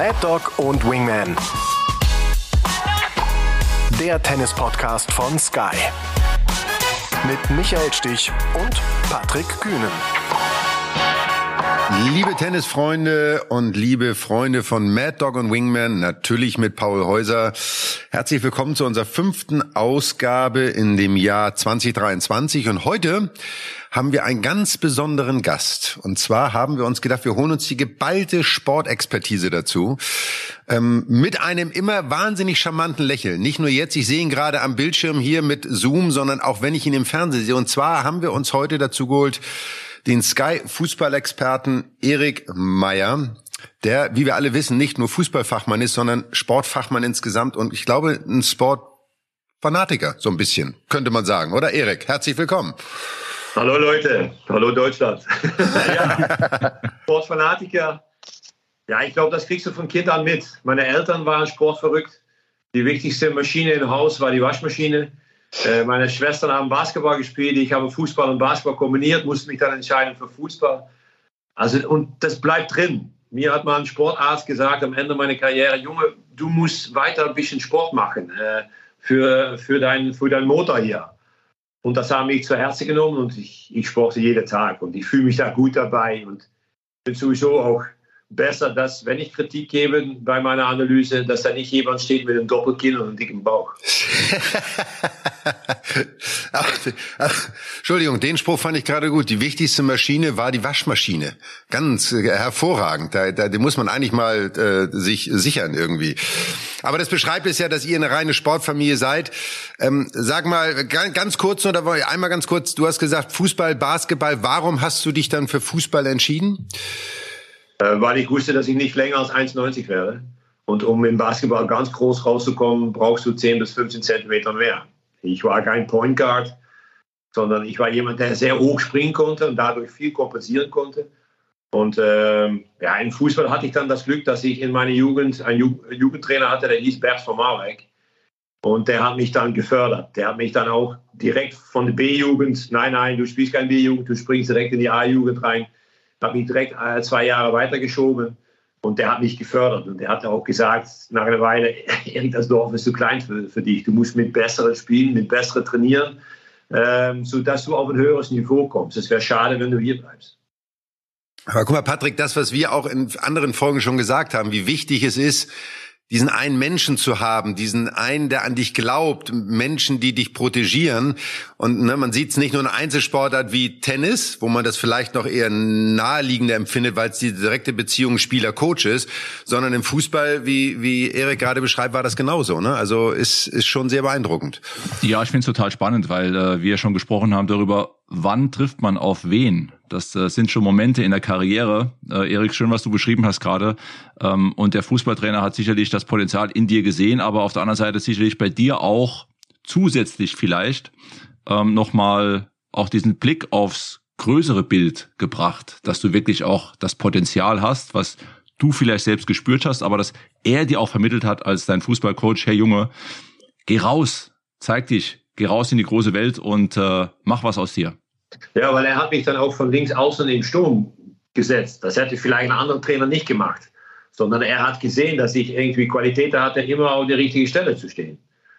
Mad Dog und Wingman. Der Tennis-Podcast von Sky. Mit Michael Stich und Patrick Kühnen. Liebe Tennisfreunde und liebe Freunde von Mad Dog und Wingman, natürlich mit Paul Häuser. Herzlich willkommen zu unserer fünften Ausgabe in dem Jahr 2023. Und heute haben wir einen ganz besonderen Gast. Und zwar haben wir uns gedacht, wir holen uns die geballte Sportexpertise dazu. Ähm, mit einem immer wahnsinnig charmanten Lächeln. Nicht nur jetzt, ich sehe ihn gerade am Bildschirm hier mit Zoom, sondern auch wenn ich ihn im Fernsehen sehe. Und zwar haben wir uns heute dazu geholt, den Sky-Fußballexperten Erik Meyer, der, wie wir alle wissen, nicht nur Fußballfachmann ist, sondern Sportfachmann insgesamt und ich glaube ein Sportfanatiker, so ein bisschen, könnte man sagen. Oder Erik, herzlich willkommen. Hallo Leute, hallo Deutschland. ja, Sportfanatiker. Ja, ich glaube, das kriegst du von Kind an mit. Meine Eltern waren sportverrückt. Die wichtigste Maschine im Haus war die Waschmaschine. Äh, meine Schwestern haben Basketball gespielt. Ich habe Fußball und Basketball kombiniert, musste mich dann entscheiden für Fußball. Also, und das bleibt drin. Mir hat mal ein Sportarzt gesagt am Ende meiner Karriere, Junge, du musst weiter ein bisschen Sport machen äh, für, für, dein, für deinen Motor hier. Und das haben mich zu Herzen genommen und ich, ich sporte jeden Tag und ich fühle mich da gut dabei und bin sowieso auch besser, dass, wenn ich Kritik gebe bei meiner Analyse, dass da nicht jemand steht mit einem Doppelkinn und einem dicken Bauch. Entschuldigung, den Spruch fand ich gerade gut. Die wichtigste Maschine war die Waschmaschine. Ganz äh, hervorragend. Da, da, den muss man eigentlich mal äh, sich sichern irgendwie. Aber das beschreibt es ja, dass ihr eine reine Sportfamilie seid. Ähm, sag mal ganz, ganz kurz oder einmal ganz kurz. Du hast gesagt Fußball, Basketball. Warum hast du dich dann für Fußball entschieden? Äh, weil ich wusste, dass ich nicht länger als 1,90 werde. Und um im Basketball ganz groß rauszukommen, brauchst du 10 bis 15 Zentimeter mehr. Ich war kein Point Guard, sondern ich war jemand, der sehr hoch springen konnte und dadurch viel kompensieren konnte. Und ähm, ja, im Fußball hatte ich dann das Glück, dass ich in meiner Jugend einen Ju Jugendtrainer hatte, der hieß Bert von Marwijk. Und der hat mich dann gefördert. Der hat mich dann auch direkt von der B-Jugend, nein, nein, du spielst kein B-Jugend, du springst direkt in die A-Jugend rein habe mich direkt äh, zwei Jahre weitergeschoben und der hat mich gefördert. Und der hat auch gesagt, nach einer Weile, Erik, das Dorf ist zu klein für, für dich. Du musst mit besseren spielen, mit besseren trainieren, ähm, sodass du auf ein höheres Niveau kommst. Es wäre schade, wenn du hier bleibst. Aber guck mal, Patrick, das, was wir auch in anderen Folgen schon gesagt haben, wie wichtig es ist, diesen einen Menschen zu haben, diesen einen, der an dich glaubt, Menschen, die dich protegieren. Und ne, man sieht es nicht nur in Einzelsportart wie Tennis, wo man das vielleicht noch eher naheliegender empfindet, weil es die direkte Beziehung Spieler-Coach ist, sondern im Fußball, wie, wie Erik gerade beschreibt, war das genauso. Ne? Also ist, ist schon sehr beeindruckend. Ja, ich finde es total spannend, weil äh, wir schon gesprochen haben darüber, wann trifft man auf wen? Das äh, sind schon Momente in der Karriere. Äh, Erik, schön, was du beschrieben hast gerade. Ähm, und der Fußballtrainer hat sicherlich das Potenzial in dir gesehen, aber auf der anderen Seite sicherlich bei dir auch zusätzlich vielleicht ähm, nochmal auch diesen Blick aufs größere Bild gebracht, dass du wirklich auch das Potenzial hast, was du vielleicht selbst gespürt hast, aber dass er dir auch vermittelt hat als dein Fußballcoach, Herr Junge, geh raus, zeig dich, geh raus in die große Welt und äh, mach was aus dir. Ja, weil er hat mich dann auch von links außen im Sturm gesetzt. Das hätte vielleicht ein anderer Trainer nicht gemacht. Sondern er hat gesehen, dass ich irgendwie Qualität hatte, immer auf der richtigen Stelle zu stehen.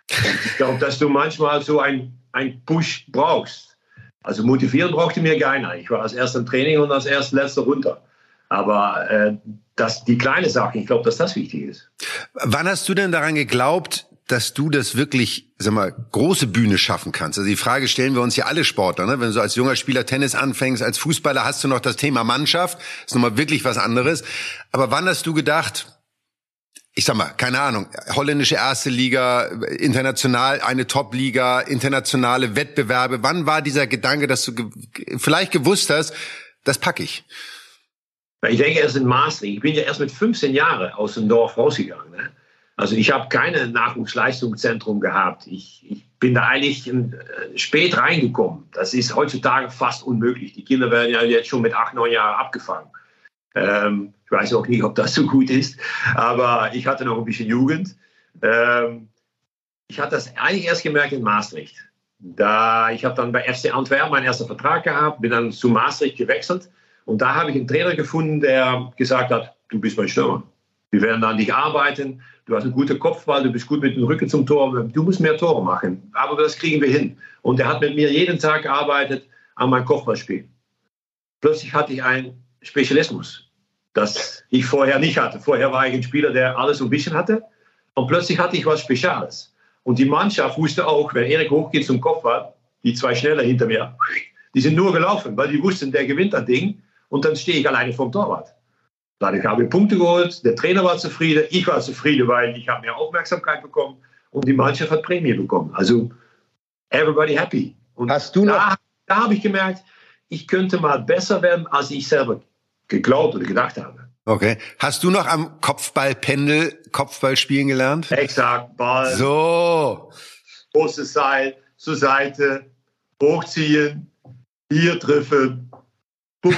Und ich glaube, dass du manchmal so ein, ein Push brauchst. Also motivieren brauchte mir keiner. Ich war als erster im Training und als erster letzter runter. Aber äh, das, die kleine Sache, ich glaube, dass das wichtig ist. Wann hast du denn daran geglaubt, dass du das wirklich, sag mal, große Bühne schaffen kannst. Also die Frage stellen wir uns ja alle Sportler, ne? Wenn du als junger Spieler Tennis anfängst, als Fußballer hast du noch das Thema Mannschaft, ist nochmal wirklich was anderes. Aber wann hast du gedacht, ich sag mal, keine Ahnung, holländische erste Liga, international eine Top-Liga, internationale Wettbewerbe. Wann war dieser Gedanke, dass du ge vielleicht gewusst hast, das packe ich? Ich denke erst in Maastricht. Ich bin ja erst mit 15 Jahren aus dem Dorf rausgegangen. Ne? Also ich habe kein Nachwuchsleistungszentrum gehabt. Ich, ich bin da eigentlich äh, spät reingekommen. Das ist heutzutage fast unmöglich. Die Kinder werden ja jetzt schon mit acht, neun Jahren abgefangen. Ähm, ich weiß auch nicht, ob das so gut ist, aber ich hatte noch ein bisschen Jugend. Ähm, ich hatte das eigentlich erst gemerkt in Maastricht. Da, ich habe dann bei FC Antwerpen meinen ersten Vertrag gehabt, bin dann zu Maastricht gewechselt und da habe ich einen Trainer gefunden, der gesagt hat, du bist mein Stürmer. Wir werden an dich arbeiten. Du hast einen guten Kopfball, du bist gut mit dem Rücken zum Tor. Du musst mehr Tore machen. Aber das kriegen wir hin. Und er hat mit mir jeden Tag gearbeitet an meinem Kopfballspiel. Plötzlich hatte ich einen Spezialismus, das ich vorher nicht hatte. Vorher war ich ein Spieler, der alles so ein bisschen hatte. Und plötzlich hatte ich was Spezielles. Und die Mannschaft wusste auch, wenn Erik hochgeht zum Kopfball, die zwei schneller hinter mir, die sind nur gelaufen, weil die wussten, der gewinnt das Ding. Und dann stehe ich alleine vom Torwart. Dadurch habe ich Punkte geholt, der Trainer war zufrieden, ich war zufrieden, weil ich habe mehr Aufmerksamkeit bekommen und die Mannschaft hat Prämie bekommen. Also everybody happy. Und Hast du noch? Da, da habe ich gemerkt, ich könnte mal besser werden, als ich selber geglaubt oder gedacht habe. Okay. Hast du noch am Kopfballpendel Kopfball spielen gelernt? Exakt, Ball, So. großes Seil zur Seite, hochziehen, hier treffen, Bumm,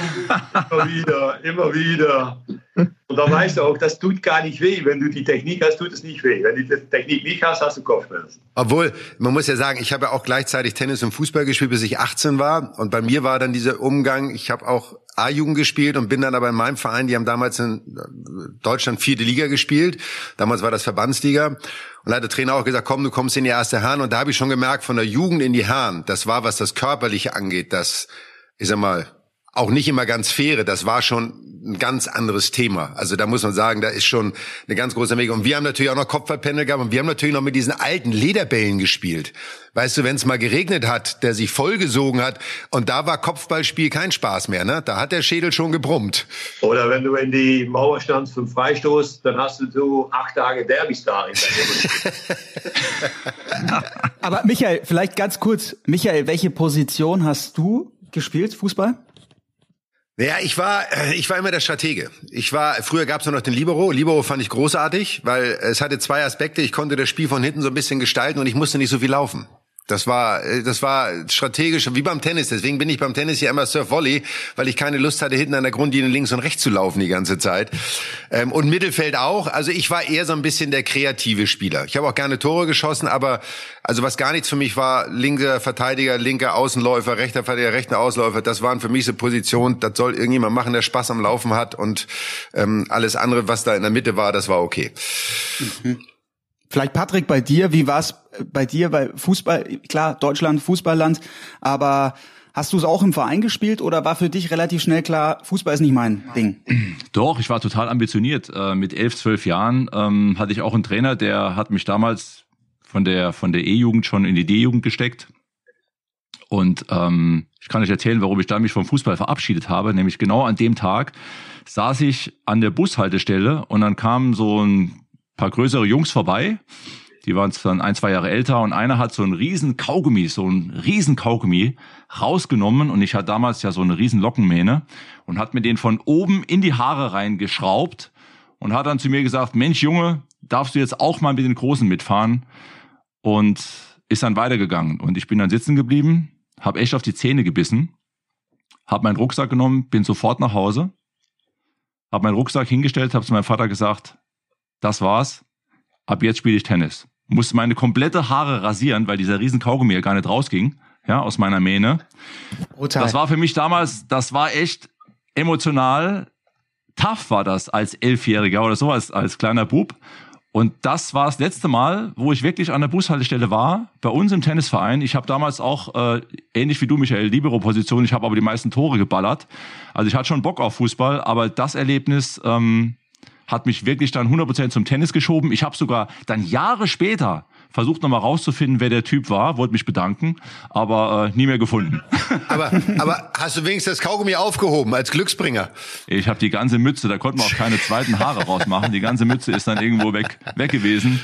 immer wieder, immer wieder. Und dann weißt du auch, das tut gar nicht weh. Wenn du die Technik hast, tut es nicht weh. Wenn du die Technik nicht hast, hast du Kopfschmerzen. Obwohl, man muss ja sagen, ich habe ja auch gleichzeitig Tennis und Fußball gespielt, bis ich 18 war. Und bei mir war dann dieser Umgang, ich habe auch A-Jugend gespielt und bin dann aber in meinem Verein, die haben damals in Deutschland vierte Liga gespielt. Damals war das Verbandsliga. Und da hat der Trainer auch gesagt, komm, du kommst in die erste Herren. Und da habe ich schon gemerkt, von der Jugend in die Herren, das war, was das Körperliche angeht, das, ich sag mal, auch nicht immer ganz faire, das war schon ein ganz anderes Thema. Also da muss man sagen, da ist schon eine ganz große Menge. Und wir haben natürlich auch noch Kopfballpendel gehabt und wir haben natürlich noch mit diesen alten Lederbällen gespielt. Weißt du, wenn es mal geregnet hat, der sich vollgesogen hat und da war Kopfballspiel kein Spaß mehr, ne? Da hat der Schädel schon gebrummt. Oder wenn du in die Mauer standst zum Freistoß, dann hast du so acht Tage Derbys da. Aber Michael, vielleicht ganz kurz. Michael, welche Position hast du gespielt, Fußball? Ja, ich war, äh, ich war immer der Stratege. Ich war, früher gab es noch den Libero. Libero fand ich großartig, weil es hatte zwei Aspekte. Ich konnte das Spiel von hinten so ein bisschen gestalten und ich musste nicht so viel laufen. Das war, äh, das war strategisch, wie beim Tennis. Deswegen bin ich beim Tennis ja immer Surf Volley, weil ich keine Lust hatte, hinten an der Grundlinie links und rechts zu laufen die ganze Zeit. Ähm, und Mittelfeld auch. Also ich war eher so ein bisschen der kreative Spieler. Ich habe auch gerne Tore geschossen, aber also was gar nichts für mich war, linker Verteidiger, linker Außenläufer, rechter Verteidiger, rechter Ausläufer, das waren für mich so Positionen, das soll irgendjemand machen, der Spaß am Laufen hat und ähm, alles andere, was da in der Mitte war, das war okay. Mhm. Vielleicht Patrick bei dir, wie war es bei dir bei Fußball? Klar, Deutschland, Fußballland, aber hast du es auch im Verein gespielt oder war für dich relativ schnell klar, Fußball ist nicht mein Ding? Doch, ich war total ambitioniert. Äh, mit elf, zwölf Jahren ähm, hatte ich auch einen Trainer, der hat mich damals von der von der E-Jugend schon in die D-Jugend gesteckt. Und ähm, ich kann euch erzählen, warum ich da mich vom Fußball verabschiedet habe. Nämlich genau an dem Tag saß ich an der Bushaltestelle und dann kam so ein paar größere Jungs vorbei. Die waren dann ein, zwei Jahre älter und einer hat so einen riesen Kaugummi, so einen riesen Kaugummi rausgenommen und ich hatte damals ja so eine riesen Lockenmähne und hat mir den von oben in die Haare reingeschraubt und hat dann zu mir gesagt, Mensch Junge, darfst du jetzt auch mal mit den Großen mitfahren? Und ist dann weitergegangen und ich bin dann sitzen geblieben, habe echt auf die Zähne gebissen, habe meinen Rucksack genommen, bin sofort nach Hause, habe meinen Rucksack hingestellt, habe zu meinem Vater gesagt, das war's. Ab jetzt spiele ich Tennis. Musste meine komplette Haare rasieren, weil dieser riesen Kaugummi ja gar nicht rausging, ja, aus meiner Mähne. Brutal. Das war für mich damals, das war echt emotional. Tough war das als Elfjähriger oder so, als, als kleiner Bub. Und das war das letzte Mal, wo ich wirklich an der Bushaltestelle war, bei uns im Tennisverein. Ich habe damals auch, äh, ähnlich wie du, Michael, Libero-Position, ich habe aber die meisten Tore geballert. Also ich hatte schon Bock auf Fußball, aber das Erlebnis, ähm, hat mich wirklich dann 100% zum Tennis geschoben. Ich habe sogar dann Jahre später versucht nochmal rauszufinden, wer der Typ war, wollte mich bedanken, aber äh, nie mehr gefunden. Aber, aber hast du wenigstens das Kaugummi aufgehoben als Glücksbringer? Ich habe die ganze Mütze, da konnten wir auch keine zweiten Haare rausmachen. Die ganze Mütze ist dann irgendwo weg, weg gewesen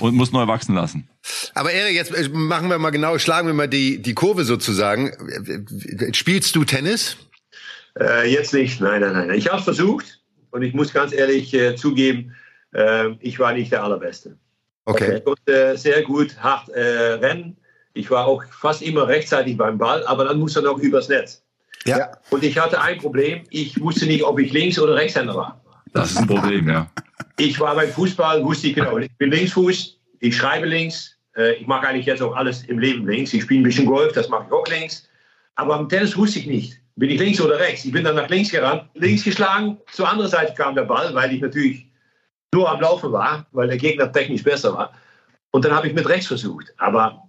und muss neu wachsen lassen. Aber Erik, jetzt äh, machen wir mal genau, schlagen wir mal die, die Kurve sozusagen. Spielst du Tennis? Äh, jetzt nicht, nein, nein, nein. Ich habe es versucht, und ich muss ganz ehrlich äh, zugeben, äh, ich war nicht der Allerbeste. Okay. Ich konnte sehr gut hart äh, rennen. Ich war auch fast immer rechtzeitig beim Ball, aber dann musste er noch übers Netz. Ja. Und ich hatte ein Problem. Ich wusste nicht, ob ich Links- oder Rechtshänder war. Das ist ein Problem, ja. Ich war beim Fußball, wusste ich genau, ich bin Linksfuß, ich schreibe links. Äh, ich mache eigentlich jetzt auch alles im Leben links. Ich spiele ein bisschen Golf, das mache ich auch links. Aber am Tennis wusste ich nicht bin ich links oder rechts. Ich bin dann nach links gerannt, links geschlagen, zur anderen Seite kam der Ball, weil ich natürlich nur am Laufen war, weil der Gegner technisch besser war. Und dann habe ich mit rechts versucht. Aber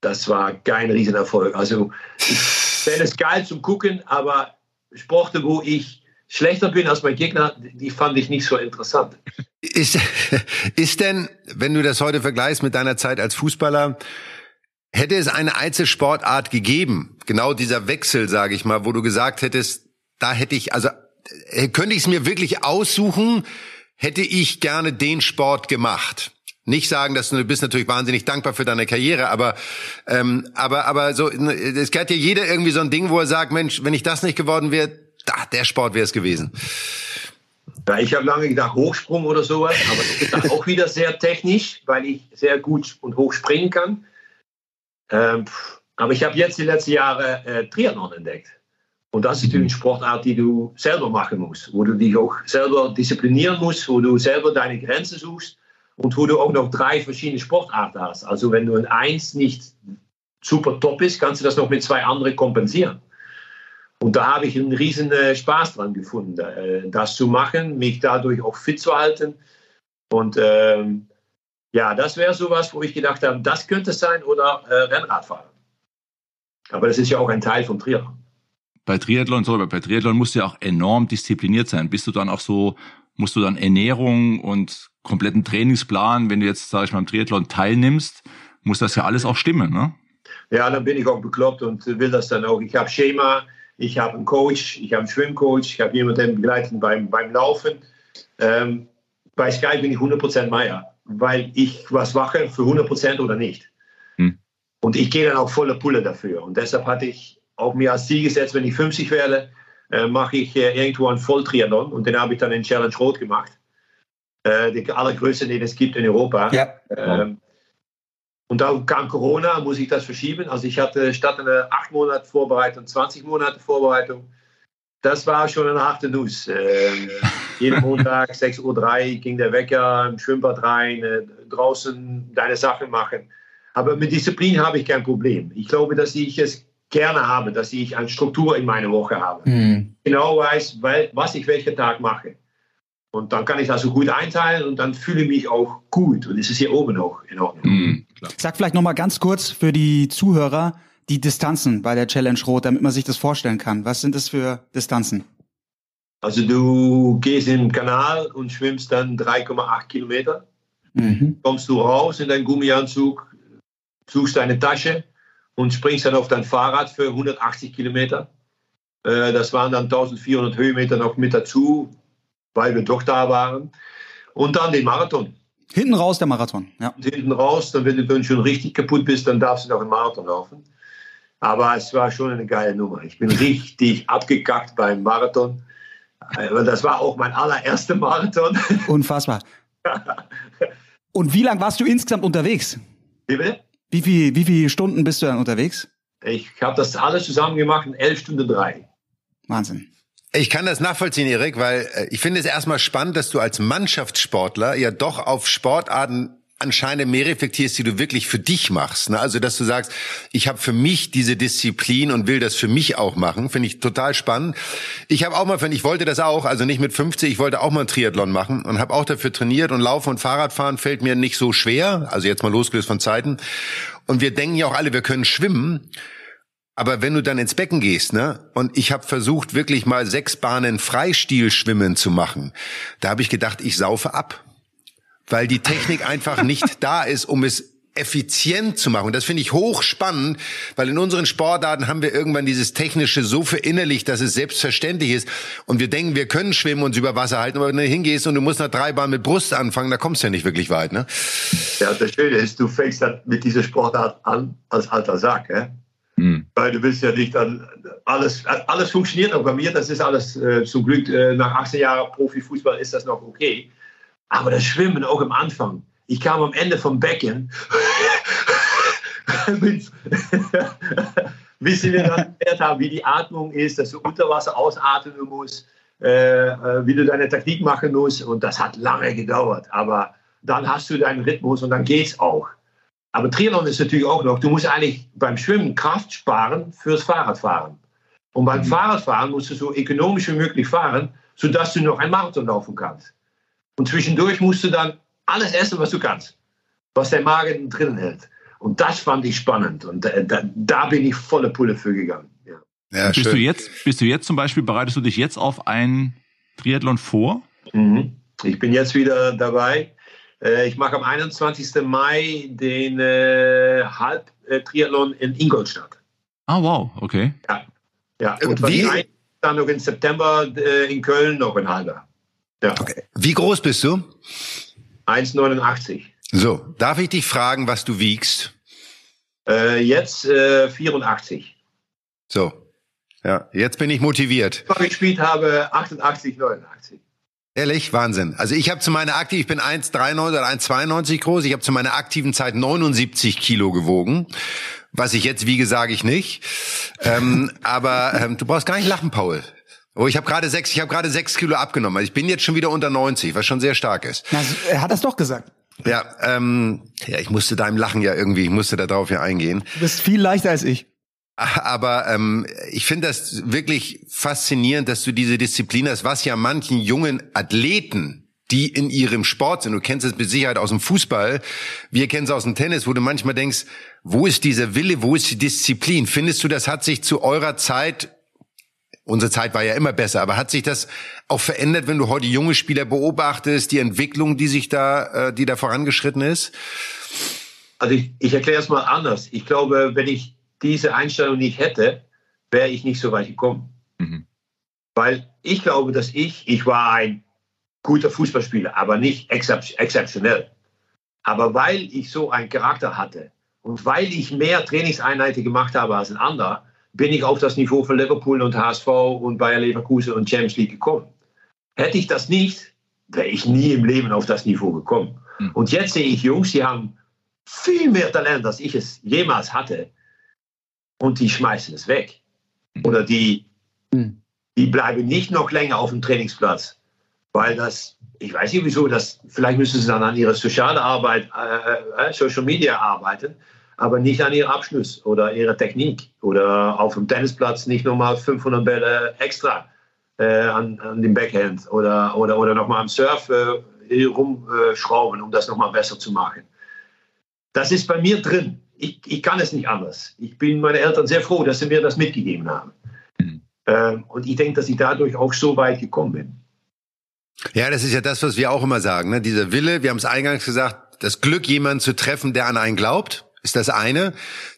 das war kein Riesenerfolg. Also ich fände es geil zum Gucken, aber Sporte, wo ich schlechter bin als mein Gegner, die fand ich nicht so interessant. Ist, ist denn, wenn du das heute vergleichst mit deiner Zeit als Fußballer, hätte es eine Einzelsportart gegeben, genau dieser Wechsel, sage ich mal, wo du gesagt hättest, da hätte ich, also äh, könnte ich es mir wirklich aussuchen, hätte ich gerne den Sport gemacht. Nicht sagen, dass du, du bist natürlich wahnsinnig dankbar für deine Karriere, aber ähm, aber aber so es gehört ja jeder irgendwie so ein Ding, wo er sagt, Mensch, wenn ich das nicht geworden wäre, da, der Sport wäre es gewesen. Ja, ich habe lange gedacht Hochsprung oder sowas, aber das ist auch wieder sehr technisch, weil ich sehr gut und hoch springen kann. Ähm, aber ich habe jetzt die letzten Jahre äh, Triathlon entdeckt. Und das ist natürlich eine Sportart, die du selber machen musst, wo du dich auch selber disziplinieren musst, wo du selber deine Grenzen suchst und wo du auch noch drei verschiedene Sportarten hast. Also wenn du in eins nicht super top bist, kannst du das noch mit zwei anderen kompensieren. Und da habe ich einen riesen äh, Spaß dran gefunden, äh, das zu machen, mich dadurch auch fit zu halten. Und ähm, ja, das wäre sowas, wo ich gedacht habe, das könnte es sein oder äh, Rennradfahren. Aber das ist ja auch ein Teil vom Triathlon. Bei Triathlon, sorry, bei Triathlon musst du ja auch enorm diszipliniert sein. Bist du dann auch so, musst du dann Ernährung und kompletten Trainingsplan, wenn du jetzt, sage ich mal, im Triathlon teilnimmst, muss das ja alles auch stimmen, ne? Ja, dann bin ich auch bekloppt und will das dann auch. Ich habe Schema, ich habe einen Coach, ich habe einen Schwimmcoach, ich habe jemanden, der begleitet beim, beim Laufen. Ähm, bei Sky bin ich 100% Meier, weil ich was mache für 100% oder nicht. Hm. Und ich gehe dann auch volle Pulle dafür. Und deshalb hatte ich auch mir als Ziel gesetzt, wenn ich 50 werde, äh, mache ich äh, irgendwo einen Volltriathlon. Und den habe ich dann in Challenge Rot gemacht. Äh, die allergrößte, den es gibt in Europa. Ja. Ähm, und dann kam Corona, muss ich das verschieben. Also ich hatte statt einer acht Monate Vorbereitung 20 Monate Vorbereitung. Das war schon eine harte Nuss. Ähm, jeden Montag 6.03 Uhr ging der Wecker im Schwimmbad rein, äh, draußen deine Sachen machen. Aber mit Disziplin habe ich kein Problem. Ich glaube, dass ich es gerne habe, dass ich eine Struktur in meiner Woche habe. Mhm. Genau weiß, weil, was ich welchen Tag mache. Und dann kann ich das so gut einteilen und dann fühle ich mich auch gut. Und es ist hier oben auch in Ordnung. Mhm, Sag vielleicht noch mal ganz kurz für die Zuhörer die Distanzen bei der Challenge Rot, damit man sich das vorstellen kann. Was sind das für Distanzen? Also du gehst in den Kanal und schwimmst dann 3,8 Kilometer. Mhm. Kommst du raus in deinen Gummianzug, suchst deine Tasche und springst dann auf dein Fahrrad für 180 Kilometer. Äh, das waren dann 1400 Höhenmeter noch mit dazu weil wir doch da waren. Und dann den Marathon. Hinten raus der Marathon, ja. Und hinten raus, dann wenn du dann schon richtig kaputt bist, dann darfst du noch einen Marathon laufen. Aber es war schon eine geile Nummer. Ich bin richtig abgekackt beim Marathon. Das war auch mein allererster Marathon. Unfassbar. Und wie lange warst du insgesamt unterwegs? Wie bitte? Wie, viel, wie viele Stunden bist du dann unterwegs? Ich habe das alles zusammen gemacht in elf Stunden drei. Wahnsinn. Ich kann das nachvollziehen, Erik, weil äh, ich finde es erstmal spannend, dass du als Mannschaftssportler ja doch auf Sportarten anscheinend mehr reflektierst, die du wirklich für dich machst. Ne? Also, dass du sagst, ich habe für mich diese Disziplin und will das für mich auch machen, finde ich total spannend. Ich habe auch mal, ich wollte das auch, also nicht mit 50, ich wollte auch mal Triathlon machen und habe auch dafür trainiert und Laufen und Fahrradfahren fällt mir nicht so schwer, also jetzt mal losgelöst von Zeiten. Und wir denken ja auch alle, wir können schwimmen. Aber wenn du dann ins Becken gehst, ne, und ich habe versucht, wirklich mal sechs Bahnen Freistilschwimmen zu machen, da habe ich gedacht, ich saufe ab. Weil die Technik einfach nicht da ist, um es effizient zu machen. Und das finde ich hochspannend, weil in unseren Sportarten haben wir irgendwann dieses Technische so verinnerlicht, dass es selbstverständlich ist. Und wir denken, wir können schwimmen und über Wasser halten, aber wenn du hingehst und du musst nach drei Bahnen mit Brust anfangen, da kommst du ja nicht wirklich weit. Ne? Ja, das Schöne ist, du fängst dann mit dieser Sportart an als alter Sack. Eh? Mhm. Weil du bist ja nicht dann alles, alles funktioniert auch bei mir. Das ist alles äh, zum Glück äh, nach 18 Jahren Profifußball ist das noch okay. Aber das Schwimmen auch am Anfang. Ich kam am Ende vom Becken. bis wir dann haben, wie die Atmung ist, dass du unter Wasser ausatmen musst, äh, äh, wie du deine Technik machen musst. Und das hat lange gedauert. Aber dann hast du deinen Rhythmus und dann geht's auch. Aber Triathlon ist natürlich auch noch, du musst eigentlich beim Schwimmen Kraft sparen fürs Fahrradfahren. Und beim mhm. Fahrradfahren musst du so ökonomisch wie möglich fahren, sodass du noch einen Marathon laufen kannst. Und zwischendurch musst du dann alles essen, was du kannst, was der Magen drin hält. Und das fand ich spannend. Und da, da, da bin ich volle Pulle für gegangen. Ja. Ja, bist, du jetzt, bist du jetzt zum Beispiel, bereitest du dich jetzt auf ein Triathlon vor? Mhm. Ich bin jetzt wieder dabei. Äh, ich mache am 21. Mai den äh, Halb-Triathlon in Ingolstadt. Ah, wow, okay. Ja, ja. und Wie? dann noch im September äh, in Köln noch ein halber. Ja. Okay. Wie groß bist du? 1,89. So, darf ich dich fragen, was du wiegst? Äh, jetzt äh, 84. So, ja, jetzt bin ich motiviert. Ich gespielt habe, 88, 89. Ehrlich, Wahnsinn. Also ich habe zu meiner aktiven, ich bin 1,93 oder 1,92 groß, ich habe zu meiner aktiven Zeit 79 Kilo gewogen. Was ich jetzt wiege, sage ich nicht. Ähm, aber ähm, du brauchst gar nicht lachen, Paul. Oh, ich habe gerade sechs, ich habe gerade sechs Kilo abgenommen. Also ich bin jetzt schon wieder unter 90, was schon sehr stark ist. Na, er hat das doch gesagt. Ja, ähm, ja, ich musste deinem Lachen ja irgendwie, ich musste da drauf ja eingehen. Du bist viel leichter als ich. Aber ähm, ich finde das wirklich faszinierend, dass du diese Disziplin hast, was ja manchen jungen Athleten die in ihrem Sport sind. Du kennst es mit Sicherheit aus dem Fußball. Wir kennen es aus dem Tennis, wo du manchmal denkst, wo ist dieser Wille, wo ist die Disziplin? Findest du, das hat sich zu eurer Zeit, unsere Zeit war ja immer besser, aber hat sich das auch verändert, wenn du heute junge Spieler beobachtest, die Entwicklung, die sich da, äh, die da vorangeschritten ist? Also ich, ich erkläre es mal anders. Ich glaube, wenn ich diese Einstellung nicht hätte, wäre ich nicht so weit gekommen. Mhm. Weil ich glaube, dass ich, ich war ein guter Fußballspieler, aber nicht exzeptionell. Aber weil ich so einen Charakter hatte und weil ich mehr Trainingseinheiten gemacht habe als ein anderer, bin ich auf das Niveau von Liverpool und HSV und Bayer Leverkusen und Champions League gekommen. Hätte ich das nicht, wäre ich nie im Leben auf das Niveau gekommen. Mhm. Und jetzt sehe ich Jungs, die haben viel mehr Talent, als ich es jemals hatte und die schmeißen es weg. Mhm. Oder die, mhm. die bleiben nicht noch länger auf dem Trainingsplatz, weil das, ich weiß nicht wieso, das, vielleicht müssen sie dann an ihrer sozialen Arbeit, äh, äh, Social Media arbeiten, aber nicht an ihrem Abschluss oder ihrer Technik oder auf dem Tennisplatz nicht nochmal 500 Bälle extra äh, an, an dem Backhand oder, oder, oder nochmal am Surf äh, rumschrauben, um das nochmal besser zu machen. Das ist bei mir drin ich, ich kann es nicht anders. Ich bin meine Eltern sehr froh, dass sie mir das mitgegeben haben. Mhm. Ähm, und ich denke, dass ich dadurch auch so weit gekommen bin. Ja, das ist ja das, was wir auch immer sagen. Ne? Dieser Wille, wir haben es eingangs gesagt, das Glück, jemanden zu treffen, der an einen glaubt, ist das eine.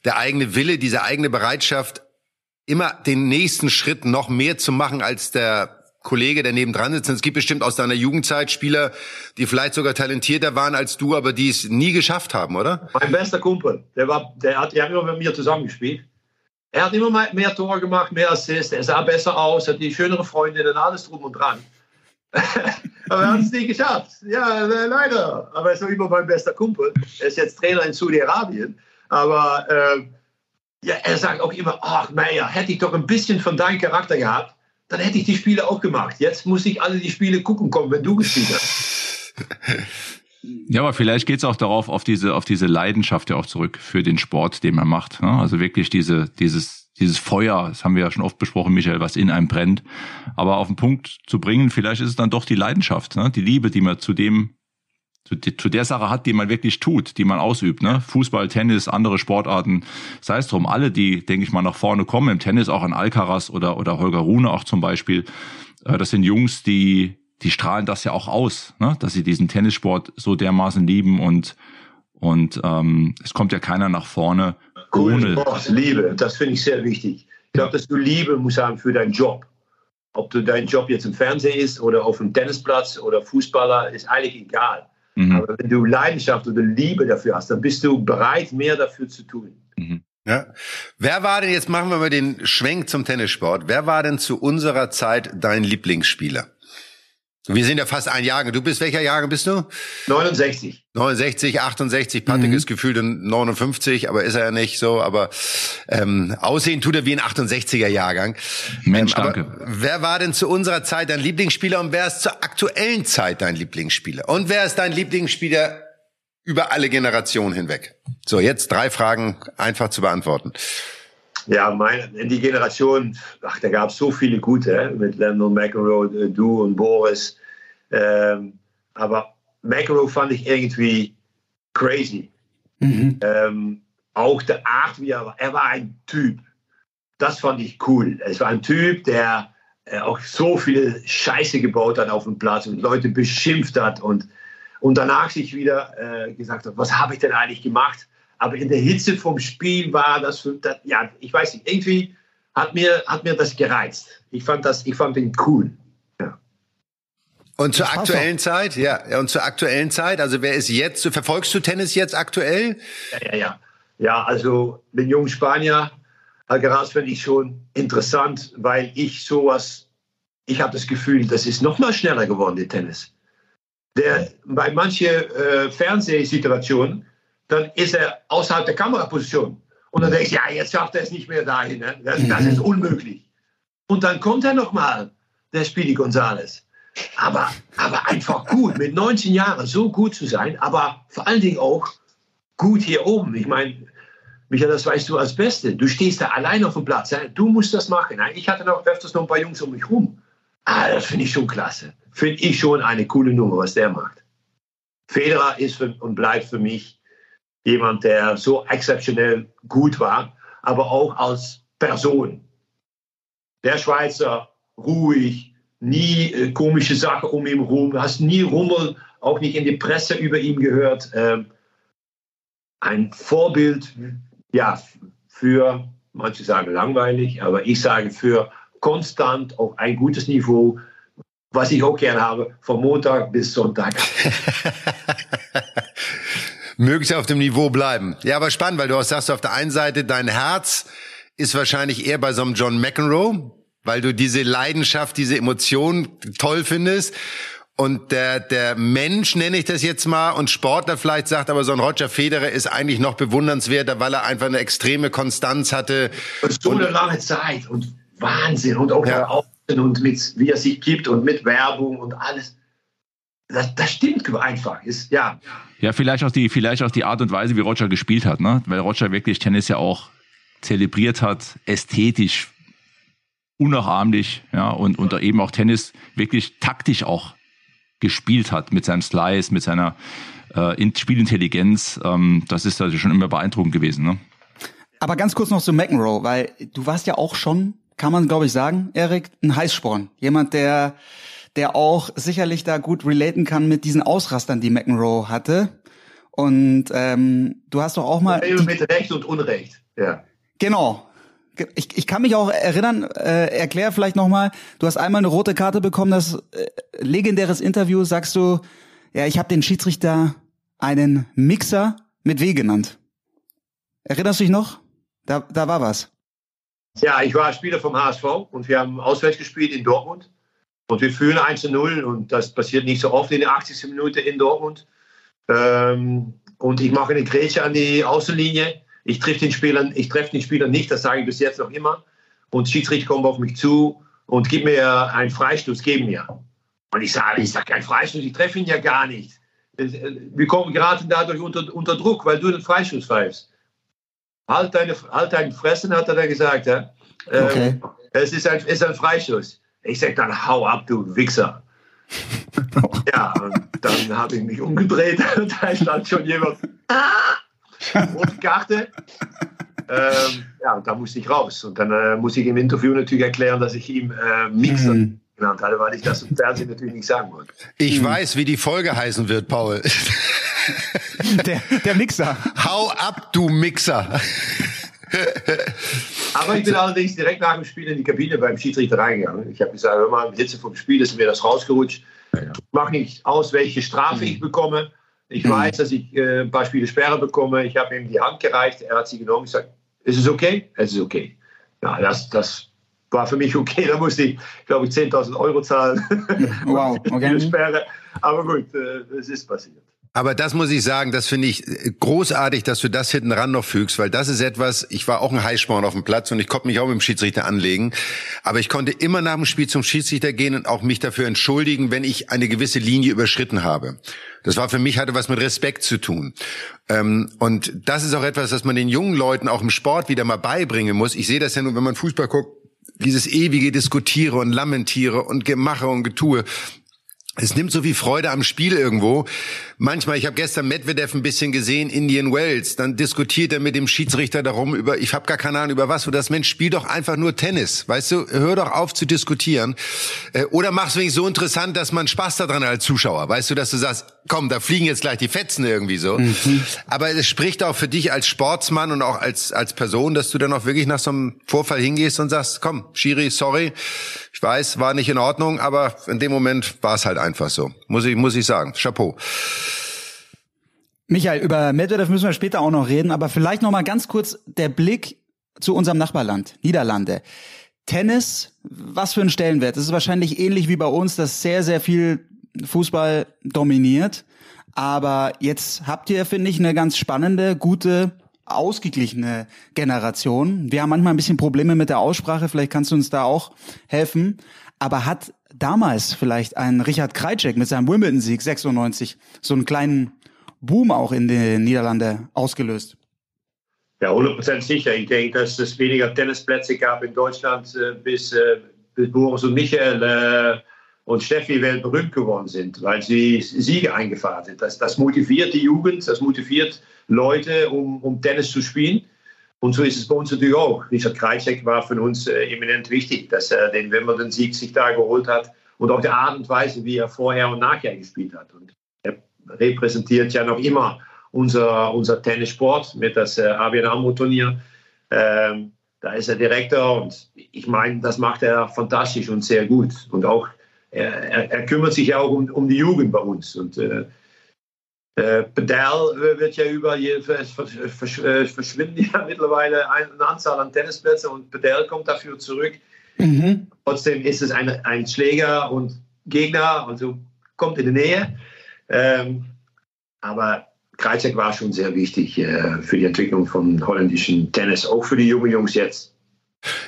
Der eigene Wille, diese eigene Bereitschaft, immer den nächsten Schritt noch mehr zu machen als der Kollege, der nebendran sitzt. Es gibt bestimmt aus deiner Jugendzeit Spieler, die vielleicht sogar talentierter waren als du, aber die es nie geschafft haben, oder? Mein bester Kumpel, der war, der hat ja immer mit mir zusammengespielt. Er hat immer mehr Tore gemacht, mehr Assists, er sah besser aus, hat die schönere Freundinnen, alles drum und dran. Aber er hat es nie geschafft. Ja, leider. Aber er ist noch immer mein bester Kumpel. Er ist jetzt Trainer in Saudi-Arabien. Aber äh, ja, er sagt auch immer, ach Meier, hätte ich doch ein bisschen von deinem Charakter gehabt, dann hätte ich die Spiele auch gemacht. Jetzt muss ich alle die Spiele gucken kommen, wenn du gespielt hast. Ja, aber vielleicht geht es auch darauf, auf diese, auf diese Leidenschaft ja auch zurück für den Sport, den man macht. Ne? Also wirklich diese, dieses, dieses Feuer, das haben wir ja schon oft besprochen, Michael, was in einem brennt. Aber auf den Punkt zu bringen, vielleicht ist es dann doch die Leidenschaft, ne? die Liebe, die man zu dem zu, zu der Sache hat, die man wirklich tut, die man ausübt. Ne? Fußball, Tennis, andere Sportarten, sei es drum. Alle, die, denke ich mal, nach vorne kommen, im Tennis auch an Alcaraz oder, oder Holger Rune auch zum Beispiel, äh, das sind Jungs, die, die strahlen das ja auch aus, ne? dass sie diesen Tennissport so dermaßen lieben und, und ähm, es kommt ja keiner nach vorne ohne... Sport, Liebe, das finde ich sehr wichtig. Ich glaube, dass du Liebe musst haben für deinen Job. Ob du dein Job jetzt im Fernsehen ist oder auf dem Tennisplatz oder Fußballer, ist eigentlich egal. Mhm. Aber wenn du Leidenschaft oder Liebe dafür hast, dann bist du bereit, mehr dafür zu tun. Mhm. Ja. Wer war denn, jetzt machen wir mal den Schwenk zum Tennissport, wer war denn zu unserer Zeit dein Lieblingsspieler? Wir sind ja fast ein Jahrgang. Du bist welcher Jahrgang bist du? 69. 69, 68. Patrick mhm. ist gefühlt in 59, aber ist er ja nicht so. Aber ähm, aussehen tut er wie ein 68er Jahrgang. Mensch, ähm, danke. Wer war denn zu unserer Zeit dein Lieblingsspieler und wer ist zur aktuellen Zeit dein Lieblingsspieler? Und wer ist dein Lieblingsspieler über alle Generationen hinweg? So, jetzt drei Fragen einfach zu beantworten. Ja, mein, in die Generation, ach, da gab es so viele gute, hè? mit Lennon, McEnroe, du und Boris. Ähm, aber McEnroe fand ich irgendwie crazy. Mhm. Ähm, auch der Art, wie er war. Er war ein Typ. Das fand ich cool. Es war ein Typ, der äh, auch so viel Scheiße gebaut hat auf dem Platz und Leute beschimpft hat und, und danach sich wieder äh, gesagt hat, was habe ich denn eigentlich gemacht? Aber in der Hitze vom Spiel war das, das, ja, ich weiß nicht, irgendwie hat mir, hat mir das gereizt. Ich fand das, ich fand ihn cool. Und zur aktuellen Zeit, ja, und zur aktuellen Zeit, also wer ist jetzt, verfolgst du Tennis jetzt aktuell? Ja, ja, ja. Ja, also den jungen Spanier, Alcaraz finde ich schon interessant, weil ich sowas, ich habe das Gefühl, das ist noch mal schneller geworden, der Tennis. Der, bei manchen äh, Fernsehsituationen, dann ist er außerhalb der Kameraposition. Und dann denkst du, ja, jetzt schafft er es nicht mehr dahin. Ne? Das, das ist unmöglich. Und dann kommt er noch mal, der Speedy González. Aber, aber einfach gut, mit 19 Jahren so gut zu sein, aber vor allen Dingen auch gut hier oben. Ich meine, Michael, das weißt du als Beste. Du stehst da allein auf dem Platz. Du musst das machen. Ich hatte noch öfters noch ein paar Jungs um mich rum. Ah, das finde ich schon klasse. Finde ich schon eine coole Nummer, was der macht. Federer ist für, und bleibt für mich jemand, der so exzeptionell gut war, aber auch als Person. Der Schweizer, ruhig, nie äh, komische Sachen um ihn herum, hast nie Rummel, auch nicht in die Presse über ihn gehört. Ähm, ein Vorbild, ja, für, manche sagen langweilig, aber ich sage für konstant auf ein gutes Niveau, was ich auch gerne habe, von Montag bis Sonntag. Möglichst auf dem Niveau bleiben. Ja, aber spannend, weil du auch sagst, auf der einen Seite, dein Herz ist wahrscheinlich eher bei so einem John McEnroe, weil du diese Leidenschaft, diese Emotion toll findest. Und der, der Mensch, nenne ich das jetzt mal, und Sportler vielleicht sagt, aber so ein Roger Federer ist eigentlich noch bewundernswerter, weil er einfach eine extreme Konstanz hatte. So eine lange Zeit und Wahnsinn und auch ja. und mit, wie er sich gibt und mit Werbung und alles. Das, das stimmt einfach. Ist, ja. ja, vielleicht auch, die, vielleicht auch die Art und Weise, wie Roger gespielt hat, ne? weil Roger wirklich Tennis ja auch zelebriert hat, ästhetisch unnachahmlich, ja, und, und eben auch Tennis wirklich taktisch auch gespielt hat mit seinem Slice, mit seiner äh, Spielintelligenz. Ähm, das ist also schon immer beeindruckend gewesen. Ne? Aber ganz kurz noch zu McEnroe, weil du warst ja auch schon, kann man glaube ich sagen, Erik, ein Heißsporn. Jemand, der, der auch sicherlich da gut relaten kann mit diesen Ausrastern, die McEnroe hatte. Und ähm, du hast doch auch mal. Mit Recht und Unrecht, ja. Genau, ich, ich kann mich auch erinnern, äh, erklär vielleicht nochmal, du hast einmal eine rote Karte bekommen, das äh, legendäres Interview, sagst du, ja, ich habe den Schiedsrichter einen Mixer mit W genannt. Erinnerst du dich noch? Da, da war was. Ja, ich war Spieler vom HSV und wir haben auswärts gespielt in Dortmund. Und wir führen 1 zu 0 und das passiert nicht so oft in der 80. Minute in Dortmund. Ähm, und ich mache eine Grätsche an die Außenlinie ich treffe den Spieler, ich treffe den Spieler nicht, das sage ich bis jetzt noch immer. Und Schiedsrichter kommt auf mich zu und gibt mir einen Freistoß, geben mir. Und ich sage, ich sage kein Freistoß, ich treffe ihn ja gar nicht. Wir kommen gerade dadurch unter, unter Druck, weil du den Freistoß pfeifst. Halt deine, halt deine Fressen, hat er da gesagt. Ja? Ähm, okay. es ist ein, ist ein Freistoß. Ich sage dann, hau ab, du Wichser. ja, und dann habe ich mich umgedreht und da stand schon jemand. Ah! rote Karte. ähm, ja, da musste ich raus. Und dann äh, muss ich im Interview natürlich erklären, dass ich ihm äh, Mixer mhm. genannt hatte, weil ich das im Fernsehen natürlich nicht sagen wollte. Ich mhm. weiß, wie die Folge heißen wird, Paul. der, der Mixer. Hau ab, du Mixer. Aber ich bin allerdings direkt nach dem Spiel in die Kabine beim Schiedsrichter reingegangen. Ich habe gesagt, hör mal, im Hitze vom Spiel ist mir das rausgerutscht. Ich mache nicht aus, welche Strafe mhm. ich bekomme. Ich mhm. weiß, dass ich äh, ein paar Spiele Sperre bekomme. Ich habe ihm die Hand gereicht. Er hat sie genommen. Ich sage, ist es okay? Es ist okay. Ja, das, das war für mich okay. Da musste ich, glaube ich, 10.000 Euro zahlen. Wow, okay. Sperre. Aber gut, äh, es ist passiert. Aber das muss ich sagen, das finde ich äh, großartig, dass du das hinten ran noch fügst, weil das ist etwas, ich war auch ein Heißsporn auf dem Platz und ich konnte mich auch mit dem Schiedsrichter anlegen, aber ich konnte immer nach dem Spiel zum Schiedsrichter gehen und auch mich dafür entschuldigen, wenn ich eine gewisse Linie überschritten habe. Das war für mich, hatte was mit Respekt zu tun. Ähm, und das ist auch etwas, das man den jungen Leuten auch im Sport wieder mal beibringen muss. Ich sehe das ja nur, wenn man Fußball guckt, dieses ewige Diskutiere und Lamentiere und Gemache und Getue es nimmt so viel Freude am Spiel irgendwo. Manchmal, ich habe gestern Medvedev ein bisschen gesehen, Indian Wells, dann diskutiert er mit dem Schiedsrichter darum über, ich habe gar keine Ahnung über was, wo das Mensch spiel doch einfach nur Tennis, weißt du, hör doch auf zu diskutieren. Äh, oder mach's wenigstens so interessant, dass man Spaß daran als Zuschauer, weißt du, dass du sagst, komm, da fliegen jetzt gleich die Fetzen irgendwie so. Mhm. Aber es spricht auch für dich als Sportsmann und auch als, als Person, dass du dann auch wirklich nach so einem Vorfall hingehst und sagst, komm, Schiri, sorry, ich weiß, war nicht in Ordnung, aber in dem Moment war es halt einfach so. Muss ich, muss ich sagen. Chapeau. Michael, über Medvedev müssen wir später auch noch reden, aber vielleicht noch mal ganz kurz der Blick zu unserem Nachbarland, Niederlande. Tennis, was für ein Stellenwert? Es ist wahrscheinlich ähnlich wie bei uns, dass sehr, sehr viel Fußball dominiert. Aber jetzt habt ihr, finde ich, eine ganz spannende, gute, ausgeglichene Generation. Wir haben manchmal ein bisschen Probleme mit der Aussprache, vielleicht kannst du uns da auch helfen. Aber hat damals vielleicht ein Richard Krajcek mit seinem Wimbledon-Sieg 96 so einen kleinen Boom auch in den Niederlande ausgelöst? Ja, 100% sicher. Ich denke, dass es weniger Tennisplätze gab in Deutschland, äh, bis, äh, bis Boris und Michael äh, und Steffi weltberühmt geworden sind, weil sie Siege eingefahren sind. Das, das motiviert die Jugend, das motiviert Leute, um, um Tennis zu spielen. Und so ist es bei uns natürlich auch. Richard Krajcek war für uns äh, eminent wichtig, dass er den Wimbledon-Sieg sich da geholt hat und auch die Art und Weise, wie er vorher und nachher gespielt hat. Und repräsentiert ja noch immer unser, unser Tennissport mit das äh, ABN AMRO-Turnier. Ähm, da ist er Direktor und ich meine, das macht er fantastisch und sehr gut. Und auch er, er, er kümmert sich auch um, um die Jugend bei uns. Und äh, äh, Pedal wird ja überall, verschwinden ja mittlerweile eine Anzahl an Tennisplätzen und Pedal kommt dafür zurück. Mhm. Trotzdem ist es ein, ein Schläger und Gegner, also kommt in die Nähe. Ähm, aber Krajcek war schon sehr wichtig äh, für die Entwicklung von holländischen Tennis, auch für die jungen Jungs jetzt.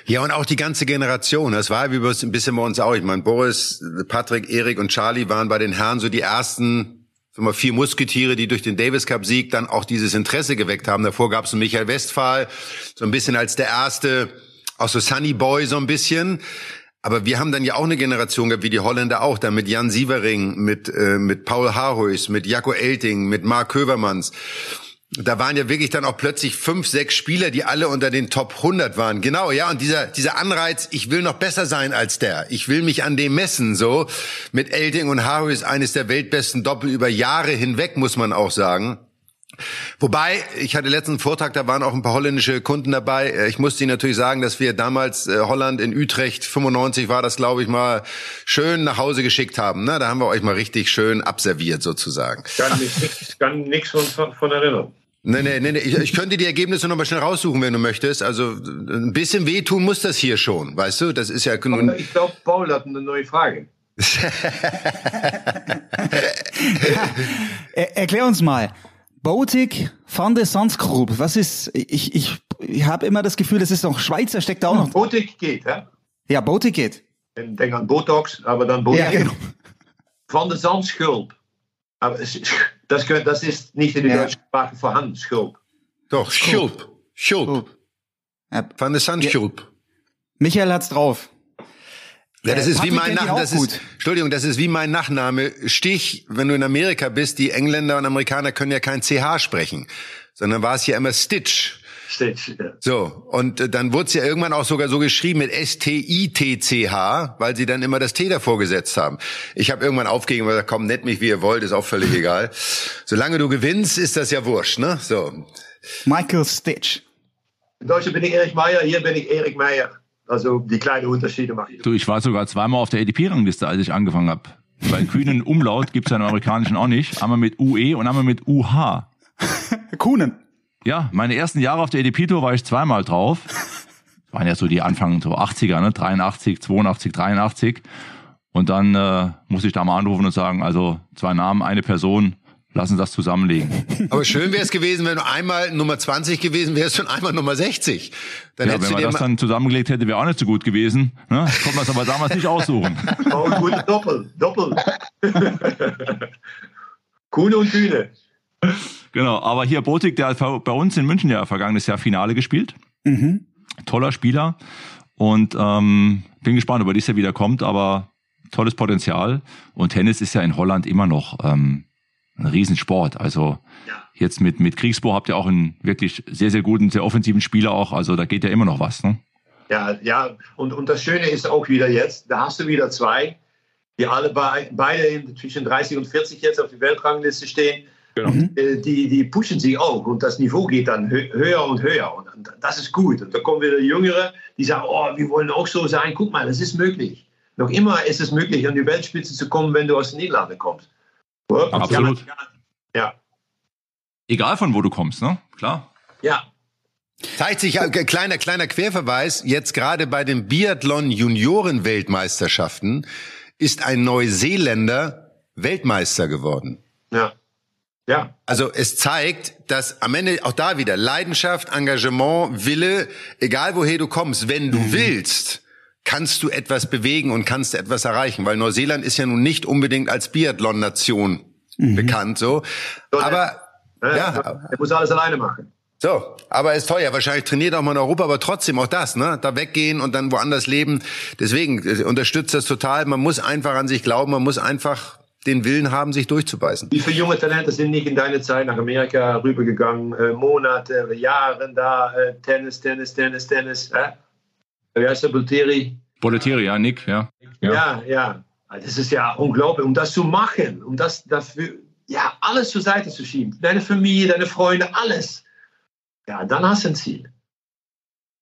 Ja, und auch die ganze Generation. Das war wie ein bisschen bei uns auch. Ich meine, Boris, Patrick, Erik und Charlie waren bei den Herren so die ersten mal, vier Musketiere, die durch den Davis Cup Sieg dann auch dieses Interesse geweckt haben. Davor gab es Michael Westphal, so ein bisschen als der erste, auch so Sunny Boy so ein bisschen. Aber wir haben dann ja auch eine Generation gehabt, wie die Holländer auch, dann mit Jan Sievering, mit, äh, mit Paul Harhuis, mit Jaco Elting, mit Mark Kövermanns da waren ja wirklich dann auch plötzlich fünf, sechs Spieler, die alle unter den Top 100 waren. Genau, ja. Und dieser, dieser Anreiz, ich will noch besser sein als der. Ich will mich an dem messen, so. Mit Elding und Harris eines der weltbesten Doppel über Jahre hinweg, muss man auch sagen. Wobei, ich hatte letzten Vortrag, da waren auch ein paar holländische Kunden dabei. Äh, ich musste Ihnen natürlich sagen, dass wir damals äh, Holland in Utrecht, 95 war das, glaube ich, mal schön nach Hause geschickt haben. Ne? Da haben wir euch mal richtig schön abserviert, sozusagen. Kann nichts kann nix von, von erinnern. Nee, nee, nee, nee. Ich, ich könnte die Ergebnisse noch mal schnell raussuchen, wenn du möchtest. Also ein bisschen wehtun muss das hier schon, weißt du? Das ist ja. Aber ich glaube, Paul hat eine neue Frage. ja, erklär uns mal. Botik van de Sandsgroep. Was ist, ich, ich, ich habe immer das Gefühl, das ist noch Schweizer, steckt da auch noch. Botik geht, ja? Ja, Botik geht. Ich denke an Botox, aber dann Botik. Ja, genau. Van de Zandschulp. Aber das, das ist nicht in der ja. deutschen Sprache vorhanden, Schulp. Doch, Schulp. Schulp. Ja. Van der Sandschulp. Michael hat's drauf. Ja, das ist wie mein Nach das ist, Entschuldigung, das ist wie mein Nachname. Stich, wenn du in Amerika bist, die Engländer und Amerikaner können ja kein CH sprechen, sondern war es ja immer Stitch. Stitch, ja. So, und äh, dann wurde es ja irgendwann auch sogar so geschrieben mit S-T-I-T-C-H, weil sie dann immer das T davor gesetzt haben. Ich habe irgendwann aufgegeben und gesagt, komm, nennt mich wie ihr wollt, ist auch völlig egal. Solange du gewinnst, ist das ja wurscht, ne? So. Michael Stitch. In Deutschland bin ich Erich Meyer, hier bin ich Erik Meyer. Also die kleinen Unterschiede mache ich. Du, ich war sogar zweimal auf der ADP-Rangliste, als ich angefangen habe. Bei kühnen Umlaut gibt's ja im amerikanischen auch nicht. Einmal mit UE und einmal mit UH. Kuhnen. Ja, meine ersten Jahre auf der EDP-Tour war ich zweimal drauf. Das waren ja so die Anfang so 80er, ne? 83, 82, 83. Und dann äh, muss ich da mal anrufen und sagen, also zwei Namen, eine Person, lassen das zusammenlegen. Aber schön wäre es gewesen, wenn du einmal Nummer 20 gewesen wärst und einmal Nummer 60. Dann ja, wenn man das dann zusammengelegt hätte, wäre auch nicht so gut gewesen. Ne? Konnte man es aber damals nicht aussuchen. Oh, gute Doppel, Doppel. Kuhne und Kühne. Genau, aber hier Botik, der hat bei uns in München ja vergangenes Jahr Finale gespielt. Mhm. Toller Spieler. Und ähm, bin gespannt, ob er dieses Jahr wieder kommt, aber tolles Potenzial. Und Tennis ist ja in Holland immer noch ähm, ein Riesensport. Also ja. jetzt mit, mit Kriegsbo habt ihr auch einen wirklich sehr, sehr guten, sehr offensiven Spieler auch. Also da geht ja immer noch was. Ne? Ja, ja. Und, und das Schöne ist auch wieder jetzt, da hast du wieder zwei, die alle bei, beide zwischen 30 und 40 jetzt auf der Weltrangliste stehen. Genau. Äh, die, die pushen sich auch und das Niveau geht dann höher und höher. Und das ist gut. Und da kommen wieder Jüngere, die sagen, oh, wir wollen auch so sein. Guck mal, das ist möglich. Noch immer ist es möglich, an die Weltspitze zu kommen, wenn du aus den Niederlanden kommst. Absolut. Ja. Egal von wo du kommst, ne? Klar. Ja. Zeigt sich, äh, kleiner, kleiner Querverweis, jetzt gerade bei den Biathlon Junioren Weltmeisterschaften ist ein Neuseeländer Weltmeister geworden. Ja. Ja. Also es zeigt, dass am Ende auch da wieder Leidenschaft, Engagement, Wille, egal woher du kommst, wenn du mhm. willst, kannst du etwas bewegen und kannst etwas erreichen, weil Neuseeland ist ja nun nicht unbedingt als Biathlon-Nation mhm. bekannt, so. Aber ja, ja, er muss alles alleine machen. So, aber ist teuer. Wahrscheinlich trainiert auch mal in Europa, aber trotzdem auch das, ne? Da weggehen und dann woanders leben. Deswegen äh, unterstützt das total. Man muss einfach an sich glauben. Man muss einfach den Willen haben, sich durchzubeißen. Wie viele junge Talente sind nicht in deiner Zeit nach Amerika rübergegangen? Äh, Monate, Jahre da, äh, Tennis, Tennis, Tennis, Tennis. Äh? Wie heißt der, Bolteri? Bolteri, ja, Nick, ja. ja. Ja, ja. Das ist ja unglaublich, um das zu machen, um das dafür, ja, alles zur Seite zu schieben. Deine Familie, deine Freunde, alles ja, dann hast du ein Ziel.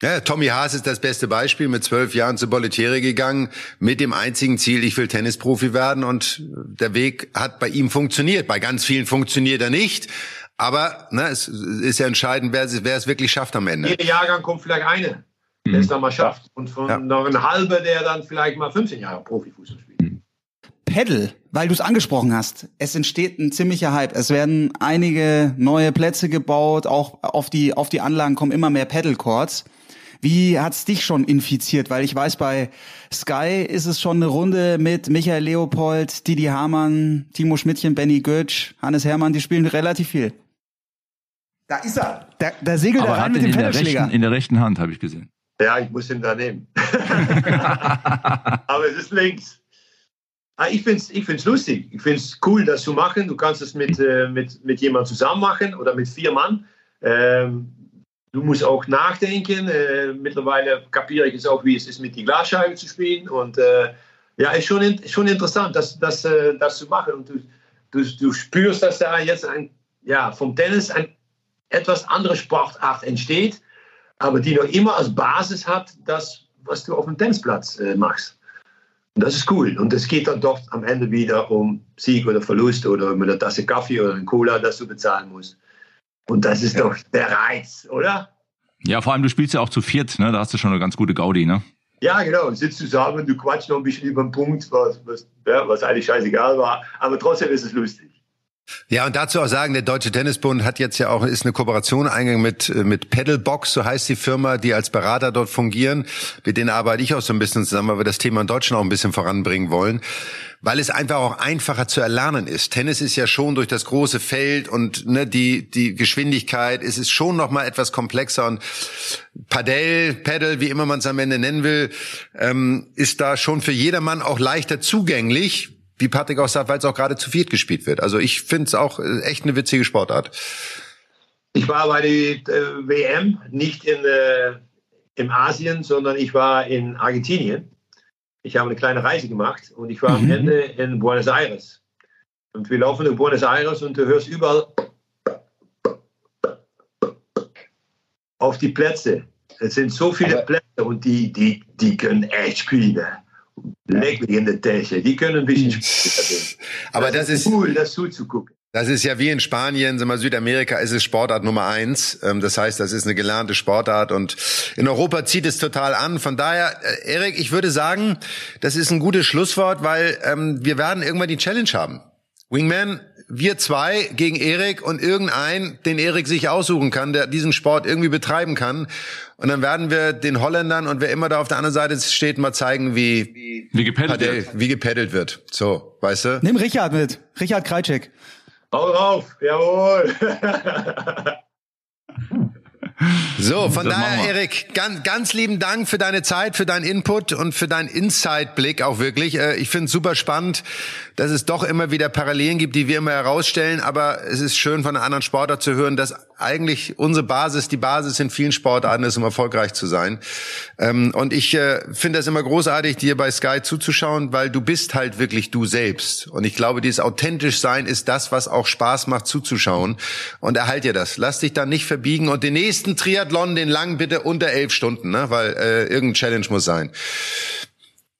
Ja, Tommy Haas ist das beste Beispiel, mit zwölf Jahren zu Bollettieri gegangen, mit dem einzigen Ziel, ich will Tennisprofi werden und der Weg hat bei ihm funktioniert. Bei ganz vielen funktioniert er nicht, aber ne, es ist ja entscheidend, wer, wer es wirklich schafft am Ende. Jeder Jahrgang kommt vielleicht eine, der mhm. es dann mal schafft und von ja. noch ein halber, der dann vielleicht mal 15 Jahre Profifußball spielt. Mhm. Pedal, weil du es angesprochen hast. Es entsteht ein ziemlicher Hype. Es werden einige neue Plätze gebaut, auch auf die, auf die Anlagen kommen immer mehr Pedal Courts. Wie hat's dich schon infiziert? Weil ich weiß, bei Sky ist es schon eine Runde mit Michael Leopold, Didi Hamann, Timo Schmidtchen, Benny Götsch, Hannes Hermann, die spielen relativ viel. Da ist er. Da, da segelt er rein mit dem Pedalschläger. In der rechten Hand, habe ich gesehen. Ja, ich muss ihn da nehmen. Aber es ist links. Ah, ich finde es ich find's lustig. Ich finde es cool, das zu machen. Du kannst es mit, äh, mit, mit jemandem zusammen machen oder mit vier Mann. Ähm, du musst auch nachdenken. Äh, mittlerweile kapiere ich es auch, wie es ist, mit die Glasscheibe zu spielen. Und äh, ja, ist schon, in, schon interessant, das, das, äh, das zu machen. Und du, du, du spürst, dass da jetzt ein, ja, vom Tennis ein etwas andere Sportart entsteht, aber die noch immer als Basis hat, das, was du auf dem Tennisplatz äh, machst. Und das ist cool. Und es geht dann doch am Ende wieder um Sieg oder Verlust oder um eine Tasse Kaffee oder eine Cola, das du bezahlen musst. Und das ist ja. doch der Reiz, oder? Ja, vor allem du spielst ja auch zu viert, ne? Da hast du schon eine ganz gute Gaudi, ne? Ja, genau. Sitzt zusammen, du quatschst noch ein bisschen über den Punkt, was, was, ja, was eigentlich scheißegal war. Aber trotzdem ist es lustig. Ja, und dazu auch sagen, der Deutsche Tennisbund hat jetzt ja auch, ist eine Kooperation eingegangen mit, mit Pedalbox, so heißt die Firma, die als Berater dort fungieren. Mit denen arbeite ich auch so ein bisschen zusammen, weil wir das Thema in Deutschland auch ein bisschen voranbringen wollen. Weil es einfach auch einfacher zu erlernen ist. Tennis ist ja schon durch das große Feld und ne, die, die Geschwindigkeit, es ist schon noch mal etwas komplexer und Padel, Pedal, wie immer man es am Ende nennen will, ähm, ist da schon für jedermann auch leichter zugänglich, wie Patrick auch sagt, weil es auch gerade zu viert gespielt wird. Also ich finde es auch äh, echt eine witzige Sportart. Ich war bei der äh, WM nicht in, äh, im Asien, sondern ich war in Argentinien. Ich habe eine kleine Reise gemacht und ich war mhm. am Ende in Buenos Aires. Und wir laufen in Buenos Aires und du hörst überall auf die Plätze. Es sind so viele Aber Plätze und die, die, die können echt spielen. Leg mich in der Tasche. Die können ein bisschen spielen. Aber das, das ist cool, das zuzugucken. Das ist ja wie in Spanien, sagen wir, Südamerika ist es Sportart Nummer eins. Ähm, das heißt, das ist eine gelernte Sportart und in Europa zieht es total an. Von daher, äh, Erik, ich würde sagen, das ist ein gutes Schlusswort, weil ähm, wir werden irgendwann die Challenge haben. Wingman, wir zwei gegen Erik und irgendein, den Erik sich aussuchen kann, der diesen Sport irgendwie betreiben kann. Und dann werden wir den Holländern und wer immer da auf der anderen Seite steht, mal zeigen, wie, wie gepaddelt wird. Wie gepaddelt wird. So, weißt du? Nimm Richard mit. Richard Kreitschek. Hau drauf. Jawohl. So, von daher, Erik, ganz, ganz lieben Dank für deine Zeit, für deinen Input und für deinen Insight-Blick auch wirklich. Äh, ich finde es super spannend, dass es doch immer wieder Parallelen gibt, die wir immer herausstellen. Aber es ist schön von einem anderen Sportler zu hören, dass eigentlich unsere Basis, die Basis in vielen Sportarten ist, um erfolgreich zu sein. Ähm, und ich äh, finde das immer großartig, dir bei Sky zuzuschauen, weil du bist halt wirklich du selbst. Und ich glaube, dieses authentisch sein ist das, was auch Spaß macht zuzuschauen. Und erhalt dir das. Lass dich da nicht verbiegen. Und den nächsten Triathlon, den lang bitte unter elf Stunden, ne? weil äh, irgendein Challenge muss sein.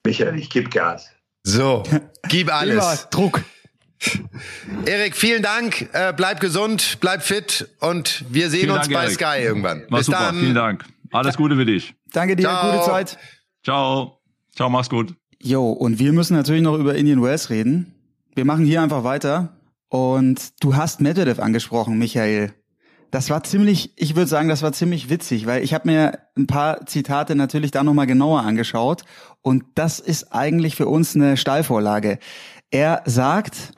Michael, ich gebe Gas. So, gib alles. Druck. Erik, vielen Dank. Äh, bleib gesund, bleib fit und wir sehen Vielen uns Dank, bei Erik. Sky irgendwann. War Bis super, dann. vielen Dank. Alles Gute für dich. Danke dir, Ciao. gute Zeit. Ciao. Ciao, mach's gut. Jo, und wir müssen natürlich noch über Indian Wells reden. Wir machen hier einfach weiter. Und du hast Medvedev angesprochen, Michael. Das war ziemlich, ich würde sagen, das war ziemlich witzig, weil ich habe mir ein paar Zitate natürlich da nochmal genauer angeschaut. Und das ist eigentlich für uns eine Steilvorlage. Er sagt,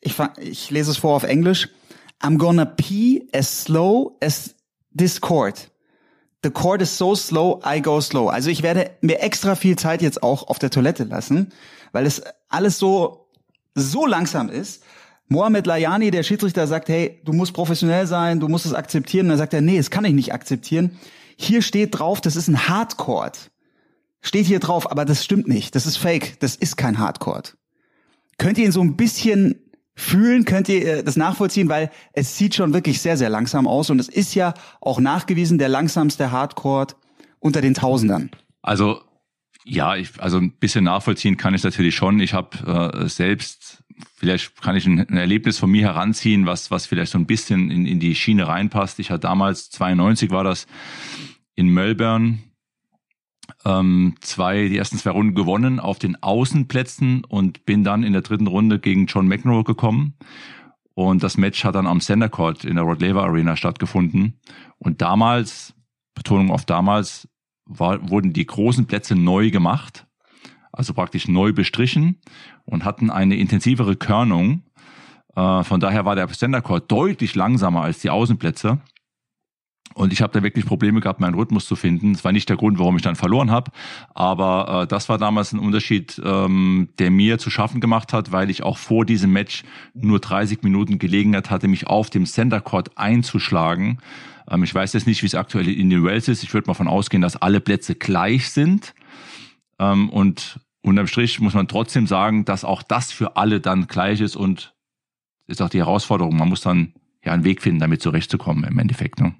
ich, ich lese es vor auf Englisch, I'm gonna pee as slow as this court. The court is so slow, I go slow. Also ich werde mir extra viel Zeit jetzt auch auf der Toilette lassen, weil es alles so, so langsam ist. Mohamed Layani, der Schiedsrichter, sagt, hey, du musst professionell sein, du musst es akzeptieren. Dann sagt er, nee, das kann ich nicht akzeptieren. Hier steht drauf, das ist ein Hardcore. Steht hier drauf, aber das stimmt nicht. Das ist fake. Das ist kein Hardcore. Könnt ihr ihn so ein bisschen fühlen? Könnt ihr äh, das nachvollziehen? Weil es sieht schon wirklich sehr, sehr langsam aus. Und es ist ja auch nachgewiesen der langsamste Hardcore unter den Tausendern. Also ja, ich, also ein bisschen nachvollziehen kann ich natürlich schon. Ich habe äh, selbst, vielleicht kann ich ein, ein Erlebnis von mir heranziehen, was, was vielleicht so ein bisschen in, in die Schiene reinpasst. Ich hatte damals, 92 war das, in Melbourne ähm, zwei, die ersten zwei Runden gewonnen auf den Außenplätzen und bin dann in der dritten Runde gegen John McEnroe gekommen. Und das Match hat dann am Center Court in der Rod Laver Arena stattgefunden. Und damals, Betonung auf damals, war, wurden die großen Plätze neu gemacht, also praktisch neu bestrichen und hatten eine intensivere Körnung. Äh, von daher war der Center Court deutlich langsamer als die Außenplätze. Und ich habe da wirklich Probleme gehabt, meinen Rhythmus zu finden. Das war nicht der Grund, warum ich dann verloren habe, aber äh, das war damals ein Unterschied, ähm, der mir zu schaffen gemacht hat, weil ich auch vor diesem Match nur 30 Minuten Gelegenheit hatte, mich auf dem Center Court einzuschlagen. Ähm, ich weiß jetzt nicht, wie es aktuell in den Wells ist. Ich würde mal von ausgehen, dass alle Plätze gleich sind. Ähm, und unterm Strich muss man trotzdem sagen, dass auch das für alle dann gleich ist und ist auch die Herausforderung. Man muss dann ja einen Weg finden, damit zurechtzukommen im Endeffekt. Ne?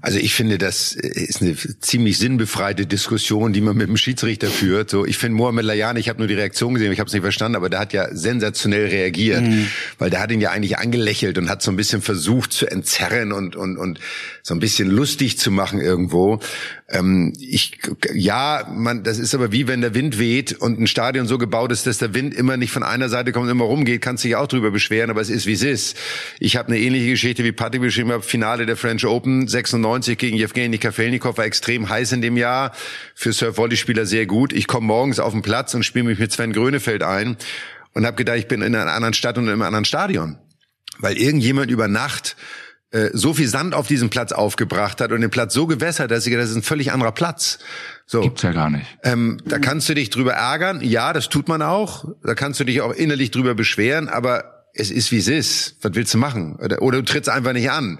Also ich finde, das ist eine ziemlich sinnbefreite Diskussion, die man mit dem Schiedsrichter führt. So, ich finde Mohamed Layani, ich habe nur die Reaktion gesehen, ich habe es nicht verstanden, aber der hat ja sensationell reagiert, Mhm. weil der hat ihn ja eigentlich angelächelt und hat so ein bisschen versucht zu entzerren und und und so ein bisschen lustig zu machen irgendwo. Ähm, ich ja, man, das ist aber wie wenn der Wind weht und ein Stadion so gebaut ist, dass der Wind immer nicht von einer Seite kommt, und immer rumgeht, kannst dich auch drüber beschweren, aber es ist wie es ist. Ich habe eine ähnliche Geschichte wie Patrick beschrieben hat, Finale der French Open 96 gegen Jewgeni Kafelnikov war extrem heiß in dem Jahr, für Surf-Volley-Spieler sehr gut. Ich komme morgens auf den Platz und spiele mich mit Sven Grönefeld ein und habe gedacht, ich bin in einer anderen Stadt und in einem anderen Stadion, weil irgendjemand über Nacht äh, so viel Sand auf diesem Platz aufgebracht hat und den Platz so gewässert, dass ich gedacht, das ist ein völlig anderer Platz. So. Gibt's ja gar nicht. Ähm, da kannst du dich drüber ärgern. Ja, das tut man auch. Da kannst du dich auch innerlich drüber beschweren, aber es ist wie es ist. Was willst du machen? Oder, oder du trittst einfach nicht an.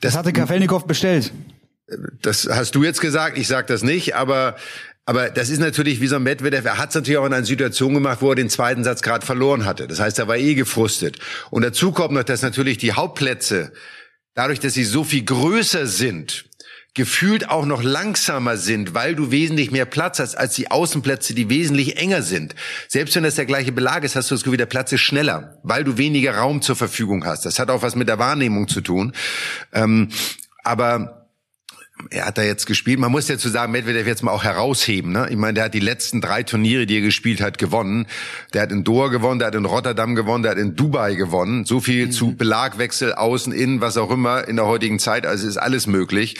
Das, Das hatte Kafelnikow bestellt. das hast du jetzt gesagt. Ich sag das nicht, aber aber das ist natürlich wie so ein Medvedev. Er hat es natürlich auch in einer Situation gemacht, wo er den zweiten Satz gerade verloren hatte. Das heißt, er war eh gefrustet. Und dazu kommt noch, dass natürlich die Hauptplätze, dadurch, dass sie so viel größer sind, gefühlt auch noch langsamer sind, weil du wesentlich mehr Platz hast als die Außenplätze, die wesentlich enger sind. Selbst wenn das der gleiche Belag ist, hast du das Gefühl, der Platz ist schneller, weil du weniger Raum zur Verfügung hast. Das hat auch was mit der Wahrnehmung zu tun. Ähm, aber er hat da jetzt gespielt. Man muss dazu sagen, Medvedev jetzt mal auch herausheben. Ne? Ich meine, der hat die letzten drei Turniere, die er gespielt hat, gewonnen. Der hat in Doha gewonnen, der hat in Rotterdam gewonnen, der hat in Dubai gewonnen. So viel zu Belagwechsel, außen, innen, was auch immer in der heutigen Zeit. Also ist alles möglich.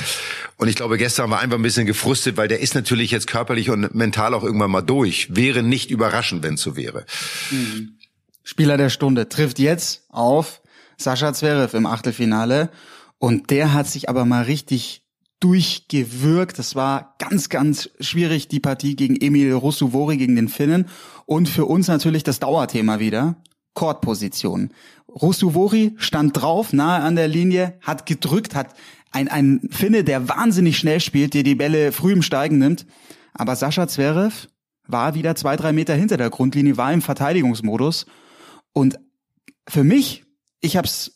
Und ich glaube, gestern war einfach ein bisschen gefrustet, weil der ist natürlich jetzt körperlich und mental auch irgendwann mal durch. Wäre nicht überraschend, wenn es so wäre. Spieler der Stunde trifft jetzt auf Sascha Zverev im Achtelfinale und der hat sich aber mal richtig durchgewürgt. Das war ganz, ganz schwierig, die Partie gegen Emil Russuvori, gegen den Finnen. Und für uns natürlich das Dauerthema wieder. Courtposition. Russuvori stand drauf, nahe an der Linie, hat gedrückt, hat ein, ein Finne, der wahnsinnig schnell spielt, der die Bälle früh im Steigen nimmt. Aber Sascha Zverev war wieder zwei, drei Meter hinter der Grundlinie, war im Verteidigungsmodus. Und für mich, ich habe es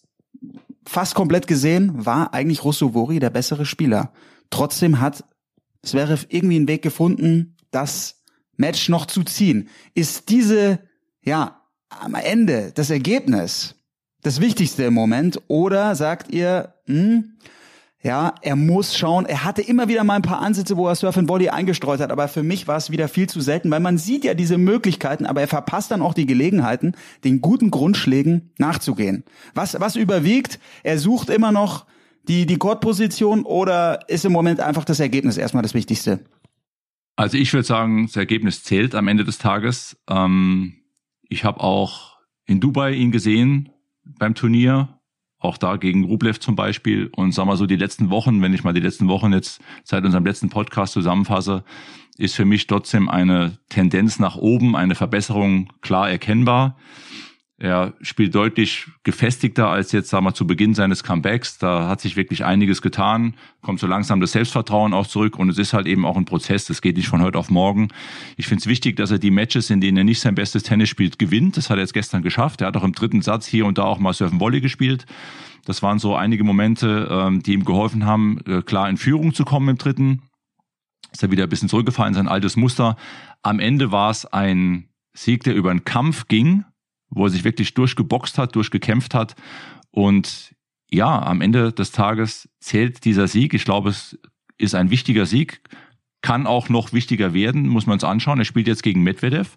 fast komplett gesehen, war eigentlich Russovori der bessere Spieler. Trotzdem hat Zverev irgendwie einen Weg gefunden, das Match noch zu ziehen. Ist diese, ja, am Ende das Ergebnis das Wichtigste im Moment? Oder sagt ihr, hm, ja, er muss schauen. Er hatte immer wieder mal ein paar Ansätze, wo er Surf and Volley eingestreut hat, aber für mich war es wieder viel zu selten, weil man sieht ja diese Möglichkeiten, aber er verpasst dann auch die Gelegenheiten, den guten Grundschlägen nachzugehen. Was, was überwiegt? Er sucht immer noch die, die Court-Position oder ist im Moment einfach das Ergebnis erstmal das Wichtigste? Also ich würde sagen, das Ergebnis zählt am Ende des Tages. Ähm, ich habe auch in Dubai ihn gesehen beim Turnier auch da gegen Rublev zum Beispiel. Und sag mal so, die letzten Wochen, wenn ich mal die letzten Wochen jetzt seit unserem letzten Podcast zusammenfasse, ist für mich trotzdem eine Tendenz nach oben, eine Verbesserung klar erkennbar. Er spielt deutlich gefestigter als jetzt, sagen wir, zu Beginn seines Comebacks. Da hat sich wirklich einiges getan, kommt so langsam das Selbstvertrauen auch zurück und es ist halt eben auch ein Prozess. Das geht nicht von heute auf morgen. Ich finde es wichtig, dass er die Matches, in denen er nicht sein bestes Tennis spielt, gewinnt. Das hat er jetzt gestern geschafft. Er hat auch im dritten Satz hier und da auch mal Surfen Volley gespielt. Das waren so einige Momente, ähm, die ihm geholfen haben, äh, klar in Führung zu kommen im dritten. Ist er wieder ein bisschen zurückgefallen, sein altes Muster. Am Ende war es ein Sieg, der über einen Kampf ging wo er sich wirklich durchgeboxt hat, durchgekämpft hat. Und ja, am Ende des Tages zählt dieser Sieg. Ich glaube, es ist ein wichtiger Sieg, kann auch noch wichtiger werden, muss man uns anschauen. Er spielt jetzt gegen Medvedev.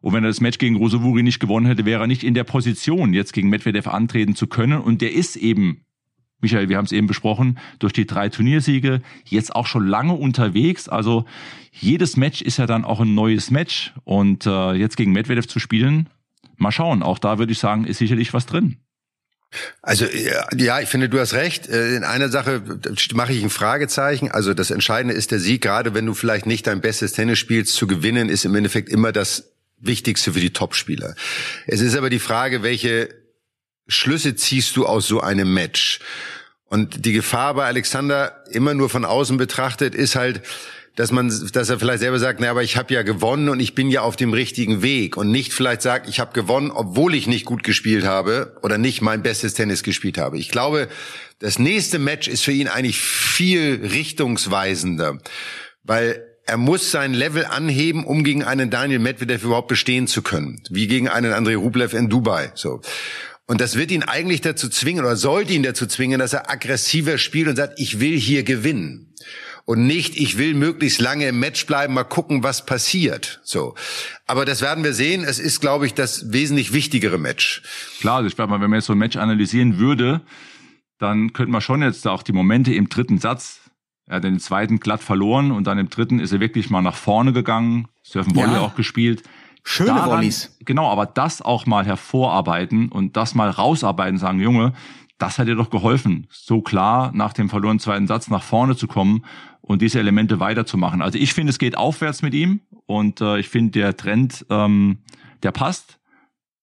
Und wenn er das Match gegen Rosovuri nicht gewonnen hätte, wäre er nicht in der Position, jetzt gegen Medvedev antreten zu können. Und der ist eben, Michael, wir haben es eben besprochen, durch die drei Turniersiege jetzt auch schon lange unterwegs. Also jedes Match ist ja dann auch ein neues Match. Und äh, jetzt gegen Medvedev zu spielen, mal schauen. Auch da würde ich sagen, ist sicherlich was drin. Also ja, ich finde, du hast recht. Äh, in einer Sache mache ich ein Fragezeichen. Also das Entscheidende ist der Sieg. Gerade wenn du vielleicht nicht dein bestes Tennis spielst, zu gewinnen ist im Endeffekt immer das Wichtigste für die Topspieler. Es ist aber die Frage, welche Schlüsse ziehst du aus so einem Match? Und die Gefahr bei Alexander immer nur von außen betrachtet ist halt, dass man, dass er vielleicht selber sagt, na, aber ich habe ja gewonnen und ich bin ja auf dem richtigen Weg und nicht vielleicht sagt, ich habe gewonnen, obwohl ich nicht gut gespielt habe oder nicht mein bestes Tennis gespielt habe. Ich glaube, das nächste Match ist für ihn eigentlich viel richtungsweisender, weil er muss sein Level anheben, um gegen einen Daniel Medvedev überhaupt bestehen zu können, wie gegen einen Andrei Rublev in Dubai. So. Und das wird ihn eigentlich dazu zwingen oder sollte ihn dazu zwingen, dass er aggressiver spielt und sagt, ich will hier gewinnen und nicht, ich will möglichst lange im Match bleiben, mal gucken, was passiert. So. Aber das werden wir sehen. Es ist, glaube ich, das wesentlich wichtigere Match. Klar, also ich glaube mal, wenn man jetzt so ein Match analysieren würde, dann könnte man schon jetzt auch die Momente im dritten Satz, er hat den zweiten glatt verloren und dann im dritten ist er wirklich mal nach vorne gegangen, Surfen Volley ja. auch gespielt. Schöne Daran, Volleys. Genau, aber das auch mal hervorarbeiten und das mal rausarbeiten, sagen, Junge, das hat dir doch geholfen, so klar nach dem verlorenen zweiten Satz nach vorne zu kommen und diese Elemente weiterzumachen. Also ich finde, es geht aufwärts mit ihm und äh, ich finde, der Trend, ähm, der passt.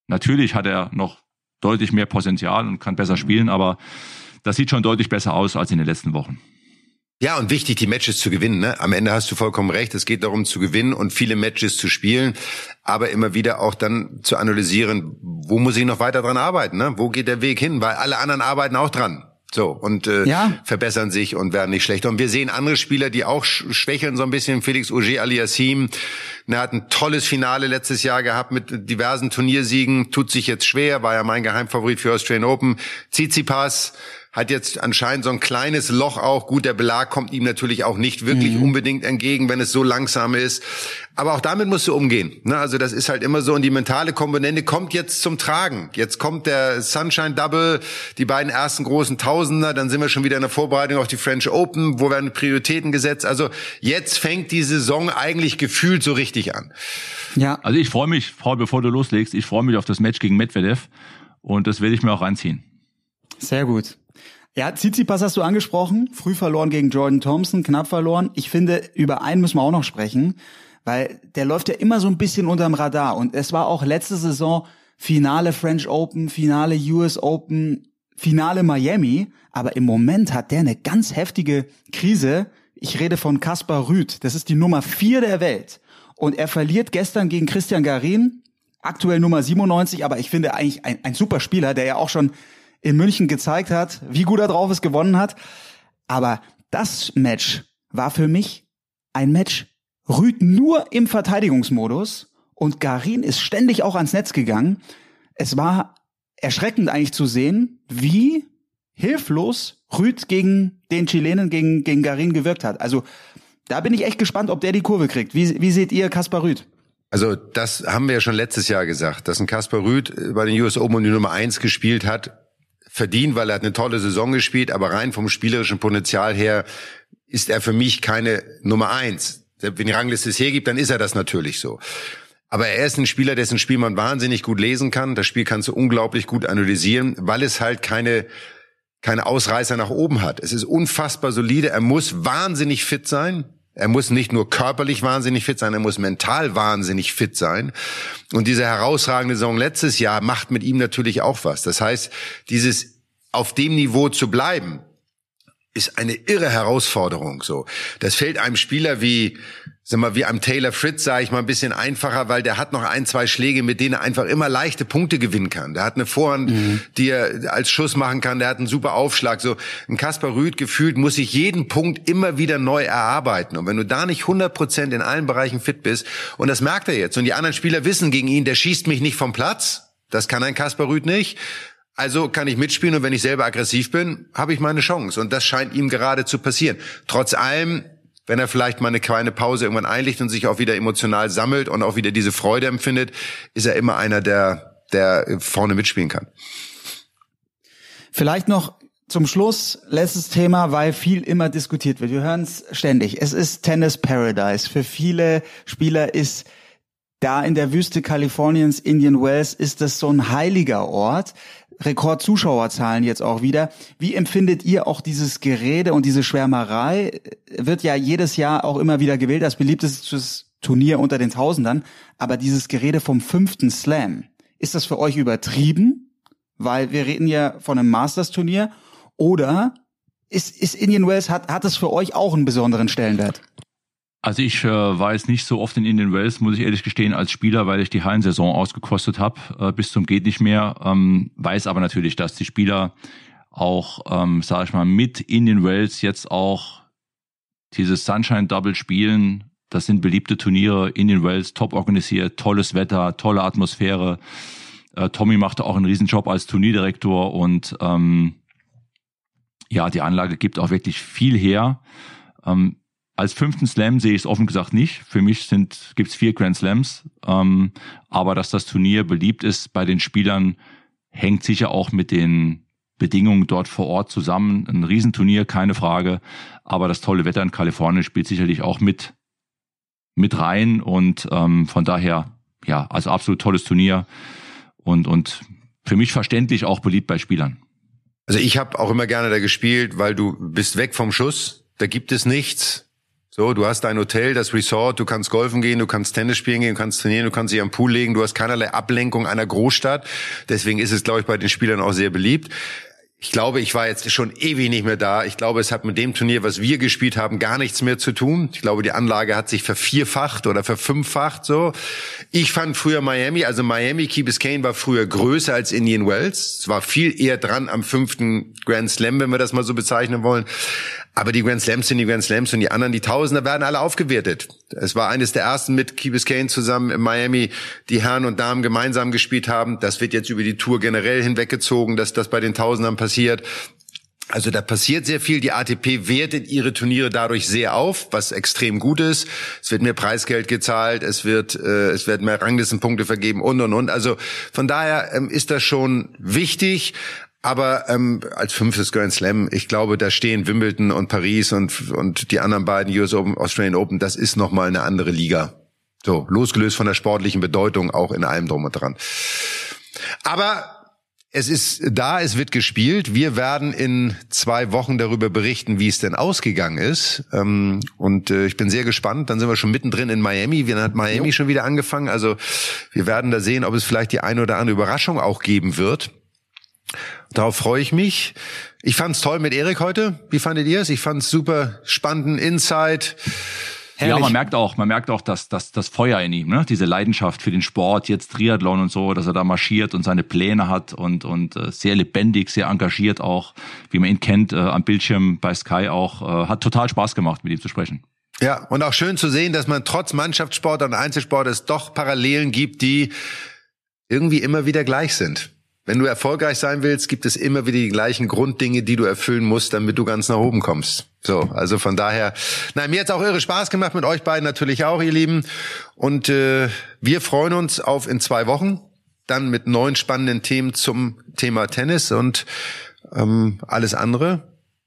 Natürlich hat er noch deutlich mehr Potenzial und kann besser spielen, aber das sieht schon deutlich besser aus als in den letzten Wochen. Ja, und wichtig, die Matches zu gewinnen. Ne? Am Ende hast du vollkommen recht. Es geht darum zu gewinnen und viele Matches zu spielen, aber immer wieder auch dann zu analysieren, wo muss ich noch weiter dran arbeiten? Ne? Wo geht der Weg hin? Weil alle anderen arbeiten auch dran. So, und äh, ja. verbessern sich und werden nicht schlechter. Und wir sehen andere Spieler, die auch schwächeln so ein bisschen. Felix Auger aliassim, er hat ein tolles Finale letztes Jahr gehabt mit diversen Turniersiegen, tut sich jetzt schwer, war ja mein Geheimfavorit für Australian Open. Tsitsipas hat jetzt anscheinend so ein kleines Loch auch. Gut, der Belag kommt ihm natürlich auch nicht wirklich mhm. unbedingt entgegen, wenn es so langsam ist. Aber auch damit musst du umgehen. Ne? Also das ist halt immer so. Und die mentale Komponente kommt jetzt zum Tragen. Jetzt kommt der Sunshine Double, die beiden ersten großen Tausender. Dann sind wir schon wieder in der Vorbereitung auf die French Open. Wo werden Prioritäten gesetzt? Also jetzt fängt die Saison eigentlich gefühlt so richtig an. Ja. Also ich freue mich, Paul, bevor du loslegst, ich freue mich auf das Match gegen Medvedev. Und das werde ich mir auch reinziehen. Sehr gut. Ja, Tsitsipas hast du angesprochen. Früh verloren gegen Jordan Thompson, knapp verloren. Ich finde, über einen müssen wir auch noch sprechen, weil der läuft ja immer so ein bisschen unterm Radar. Und es war auch letzte Saison Finale French Open, Finale US Open, Finale Miami. Aber im Moment hat der eine ganz heftige Krise. Ich rede von Kaspar Rüth. Das ist die Nummer vier der Welt. Und er verliert gestern gegen Christian Garin, aktuell Nummer 97, aber ich finde eigentlich ein, ein super Spieler, der ja auch schon in München gezeigt hat, wie gut er drauf ist, gewonnen hat. Aber das Match war für mich ein Match Rüd nur im Verteidigungsmodus und Garin ist ständig auch ans Netz gegangen. Es war erschreckend eigentlich zu sehen, wie hilflos Rüd gegen den Chilenen, gegen, gegen Garin gewirkt hat. Also da bin ich echt gespannt, ob der die Kurve kriegt. Wie, wie seht ihr Kaspar Rüd? Also das haben wir ja schon letztes Jahr gesagt, dass ein Kaspar Rüd bei den US Open die Nummer eins gespielt hat, verdient, weil er hat eine tolle Saison gespielt, aber rein vom spielerischen Potenzial her ist er für mich keine Nummer eins. Wenn die Rangliste es hergibt, dann ist er das natürlich so. Aber er ist ein Spieler, dessen Spiel man wahnsinnig gut lesen kann. Das Spiel kannst du unglaublich gut analysieren, weil es halt keine keine Ausreißer nach oben hat. Es ist unfassbar solide. Er muss wahnsinnig fit sein. Er muss nicht nur körperlich wahnsinnig fit sein, er muss mental wahnsinnig fit sein. Und diese herausragende Saison letztes Jahr macht mit ihm natürlich auch was. Das heißt, dieses auf dem Niveau zu bleiben, ist eine irre Herausforderung. So, das fällt einem Spieler wie sag mal, wie am Taylor Fritz, sage ich mal, ein bisschen einfacher, weil der hat noch ein, zwei Schläge, mit denen er einfach immer leichte Punkte gewinnen kann. Der hat eine Vorhand, mhm. die er als Schuss machen kann, der hat einen super Aufschlag. So ein Kaspar Rüth gefühlt muss sich jeden Punkt immer wieder neu erarbeiten. Und wenn du da nicht 100 Prozent in allen Bereichen fit bist, und das merkt er jetzt, und die anderen Spieler wissen gegen ihn, der schießt mich nicht vom Platz, das kann ein Kaspar Rüth nicht. Also kann ich mitspielen und wenn ich selber aggressiv bin, habe ich meine Chance. Und das scheint ihm gerade zu passieren. Trotz allem wenn er vielleicht mal eine kleine Pause irgendwann einlegt und sich auch wieder emotional sammelt und auch wieder diese Freude empfindet, ist er immer einer, der, der vorne mitspielen kann. Vielleicht noch zum Schluss letztes Thema, weil viel immer diskutiert wird. Wir hören es ständig. Es ist Tennis Paradise. Für viele Spieler ist da in der Wüste Kaliforniens, Indian Wells, ist das so ein heiliger Ort. Rekordzuschauerzahlen jetzt auch wieder. Wie empfindet ihr auch dieses Gerede und diese Schwärmerei? Wird ja jedes Jahr auch immer wieder gewählt als beliebtestes Turnier unter den Tausendern. Aber dieses Gerede vom fünften Slam, ist das für euch übertrieben? Weil wir reden ja von einem Masters-Turnier. Oder ist, ist Indian Wells, hat, hat es für euch auch einen besonderen Stellenwert? Also ich äh, war jetzt nicht so oft in Indian Wells, muss ich ehrlich gestehen, als Spieler, weil ich die Hallensaison ausgekostet habe, äh, bis zum geht nicht mehr. Ähm, weiß aber natürlich, dass die Spieler auch, ähm, sage ich mal, mit Indian Wells jetzt auch dieses Sunshine Double spielen. Das sind beliebte Turniere. Indian Wells top organisiert, tolles Wetter, tolle Atmosphäre. Äh, Tommy machte auch einen Riesenjob als Turnierdirektor und ähm, ja, die Anlage gibt auch wirklich viel her. Ähm, als fünften Slam sehe ich es offen gesagt nicht. Für mich sind gibt's vier Grand Slams, ähm, aber dass das Turnier beliebt ist bei den Spielern, hängt sicher auch mit den Bedingungen dort vor Ort zusammen. Ein Riesenturnier, keine Frage, aber das tolle Wetter in Kalifornien spielt sicherlich auch mit mit rein und ähm, von daher ja, also absolut tolles Turnier und und für mich verständlich auch beliebt bei Spielern. Also ich habe auch immer gerne da gespielt, weil du bist weg vom Schuss, da gibt es nichts so, du hast dein Hotel, das Resort, du kannst golfen gehen, du kannst Tennis spielen gehen, du kannst trainieren, du kannst dich am Pool legen, du hast keinerlei Ablenkung einer Großstadt. Deswegen ist es, glaube ich, bei den Spielern auch sehr beliebt. Ich glaube, ich war jetzt schon ewig nicht mehr da. Ich glaube, es hat mit dem Turnier, was wir gespielt haben, gar nichts mehr zu tun. Ich glaube, die Anlage hat sich vervierfacht oder verfünffacht so. Ich fand früher Miami, also Miami Key Biscayne war früher größer als Indian Wells. Es war viel eher dran am fünften Grand Slam, wenn wir das mal so bezeichnen wollen. Aber die Grand Slams sind die Grand Slams und die anderen, die Tausender, werden alle aufgewertet. Es war eines der ersten mit Key Biscayne zusammen in Miami, die Herren und Damen gemeinsam gespielt haben. Das wird jetzt über die Tour generell hinweggezogen, dass das bei den Tausendern passiert. Also da passiert sehr viel. Die ATP wertet ihre Turniere dadurch sehr auf, was extrem gut ist. Es wird mehr Preisgeld gezahlt, es wird äh, es werden mehr Ranglistenpunkte vergeben und und und. Also von daher ähm, ist das schon wichtig. Aber ähm, als fünftes Grand Slam, ich glaube, da stehen Wimbledon und Paris und, und die anderen beiden US Open, Australian Open, das ist nochmal eine andere Liga. So, losgelöst von der sportlichen Bedeutung, auch in allem drum und dran. Aber Es ist da, es wird gespielt. Wir werden in zwei Wochen darüber berichten, wie es denn ausgegangen ist. Ähm, und äh, ich bin sehr gespannt. Dann sind wir schon mittendrin in Miami. Wir hat Miami schon wieder angefangen. Also wir werden da sehen, ob es vielleicht die eine oder andere Überraschung auch geben wird. Darauf freue ich mich. Ich fand's toll mit Erik heute. Wie fandet ihr es? Ich fand's super spannenden Insight. Herrlich. Ja, man merkt auch, man merkt auch, dass, dass das Feuer in ihm, ne? diese Leidenschaft für den Sport, jetzt Triathlon und so, dass er da marschiert und seine Pläne hat und, und äh, sehr lebendig, sehr engagiert auch, wie man ihn kennt, äh, am Bildschirm bei Sky auch. Äh, hat total Spaß gemacht, mit ihm zu sprechen. Ja, und auch schön zu sehen, dass man trotz Mannschaftssport und Einzelsport es doch Parallelen gibt, die irgendwie immer wieder gleich sind. Wenn du erfolgreich sein willst, gibt es immer wieder die gleichen Grunddinge, die du erfüllen musst, damit du ganz nach oben kommst. So, also von daher, nein, mir hat's auch irre Spaß gemacht mit euch beiden natürlich auch, ihr Lieben. Und äh, wir freuen uns auf in zwei Wochen, dann mit neuen spannenden Themen zum Thema Tennis und ähm, alles andere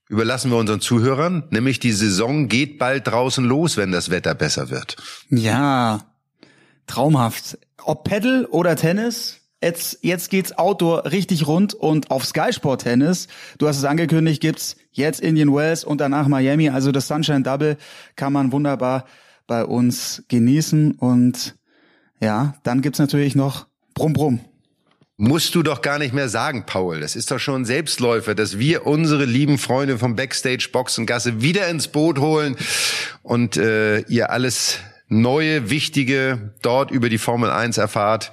überlassen wir unseren Zuhörern, nämlich die Saison geht bald draußen los, wenn das Wetter besser wird. Ja, traumhaft. Ob Pedal oder Tennis, Jetzt, jetzt geht's Outdoor richtig rund und auf Sky Sport Tennis, du hast es angekündigt, gibt's jetzt Indian Wells und danach Miami. Also das Sunshine Double kann man wunderbar bei uns genießen. Und ja, dann gibt's natürlich noch Brumm Brumm. Musst du doch gar nicht mehr sagen, Paul. Das ist doch schon Selbstläufer, dass wir unsere lieben Freunde vom Backstage Boxengasse wieder ins Boot holen und äh, ihr alles Neue, Wichtige dort über die Formel 1 erfahrt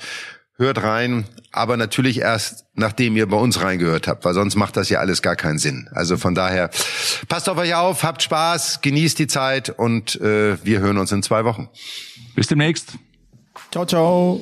hört rein, aber natürlich erst nachdem ihr bei uns reingehört habt, weil sonst macht das ja alles gar keinen Sinn. Also von daher, passt auf euch auf, habt Spaß, genießt die Zeit und äh, wir hören uns in zwei Wochen. Bis demnächst. Ciao, ciao.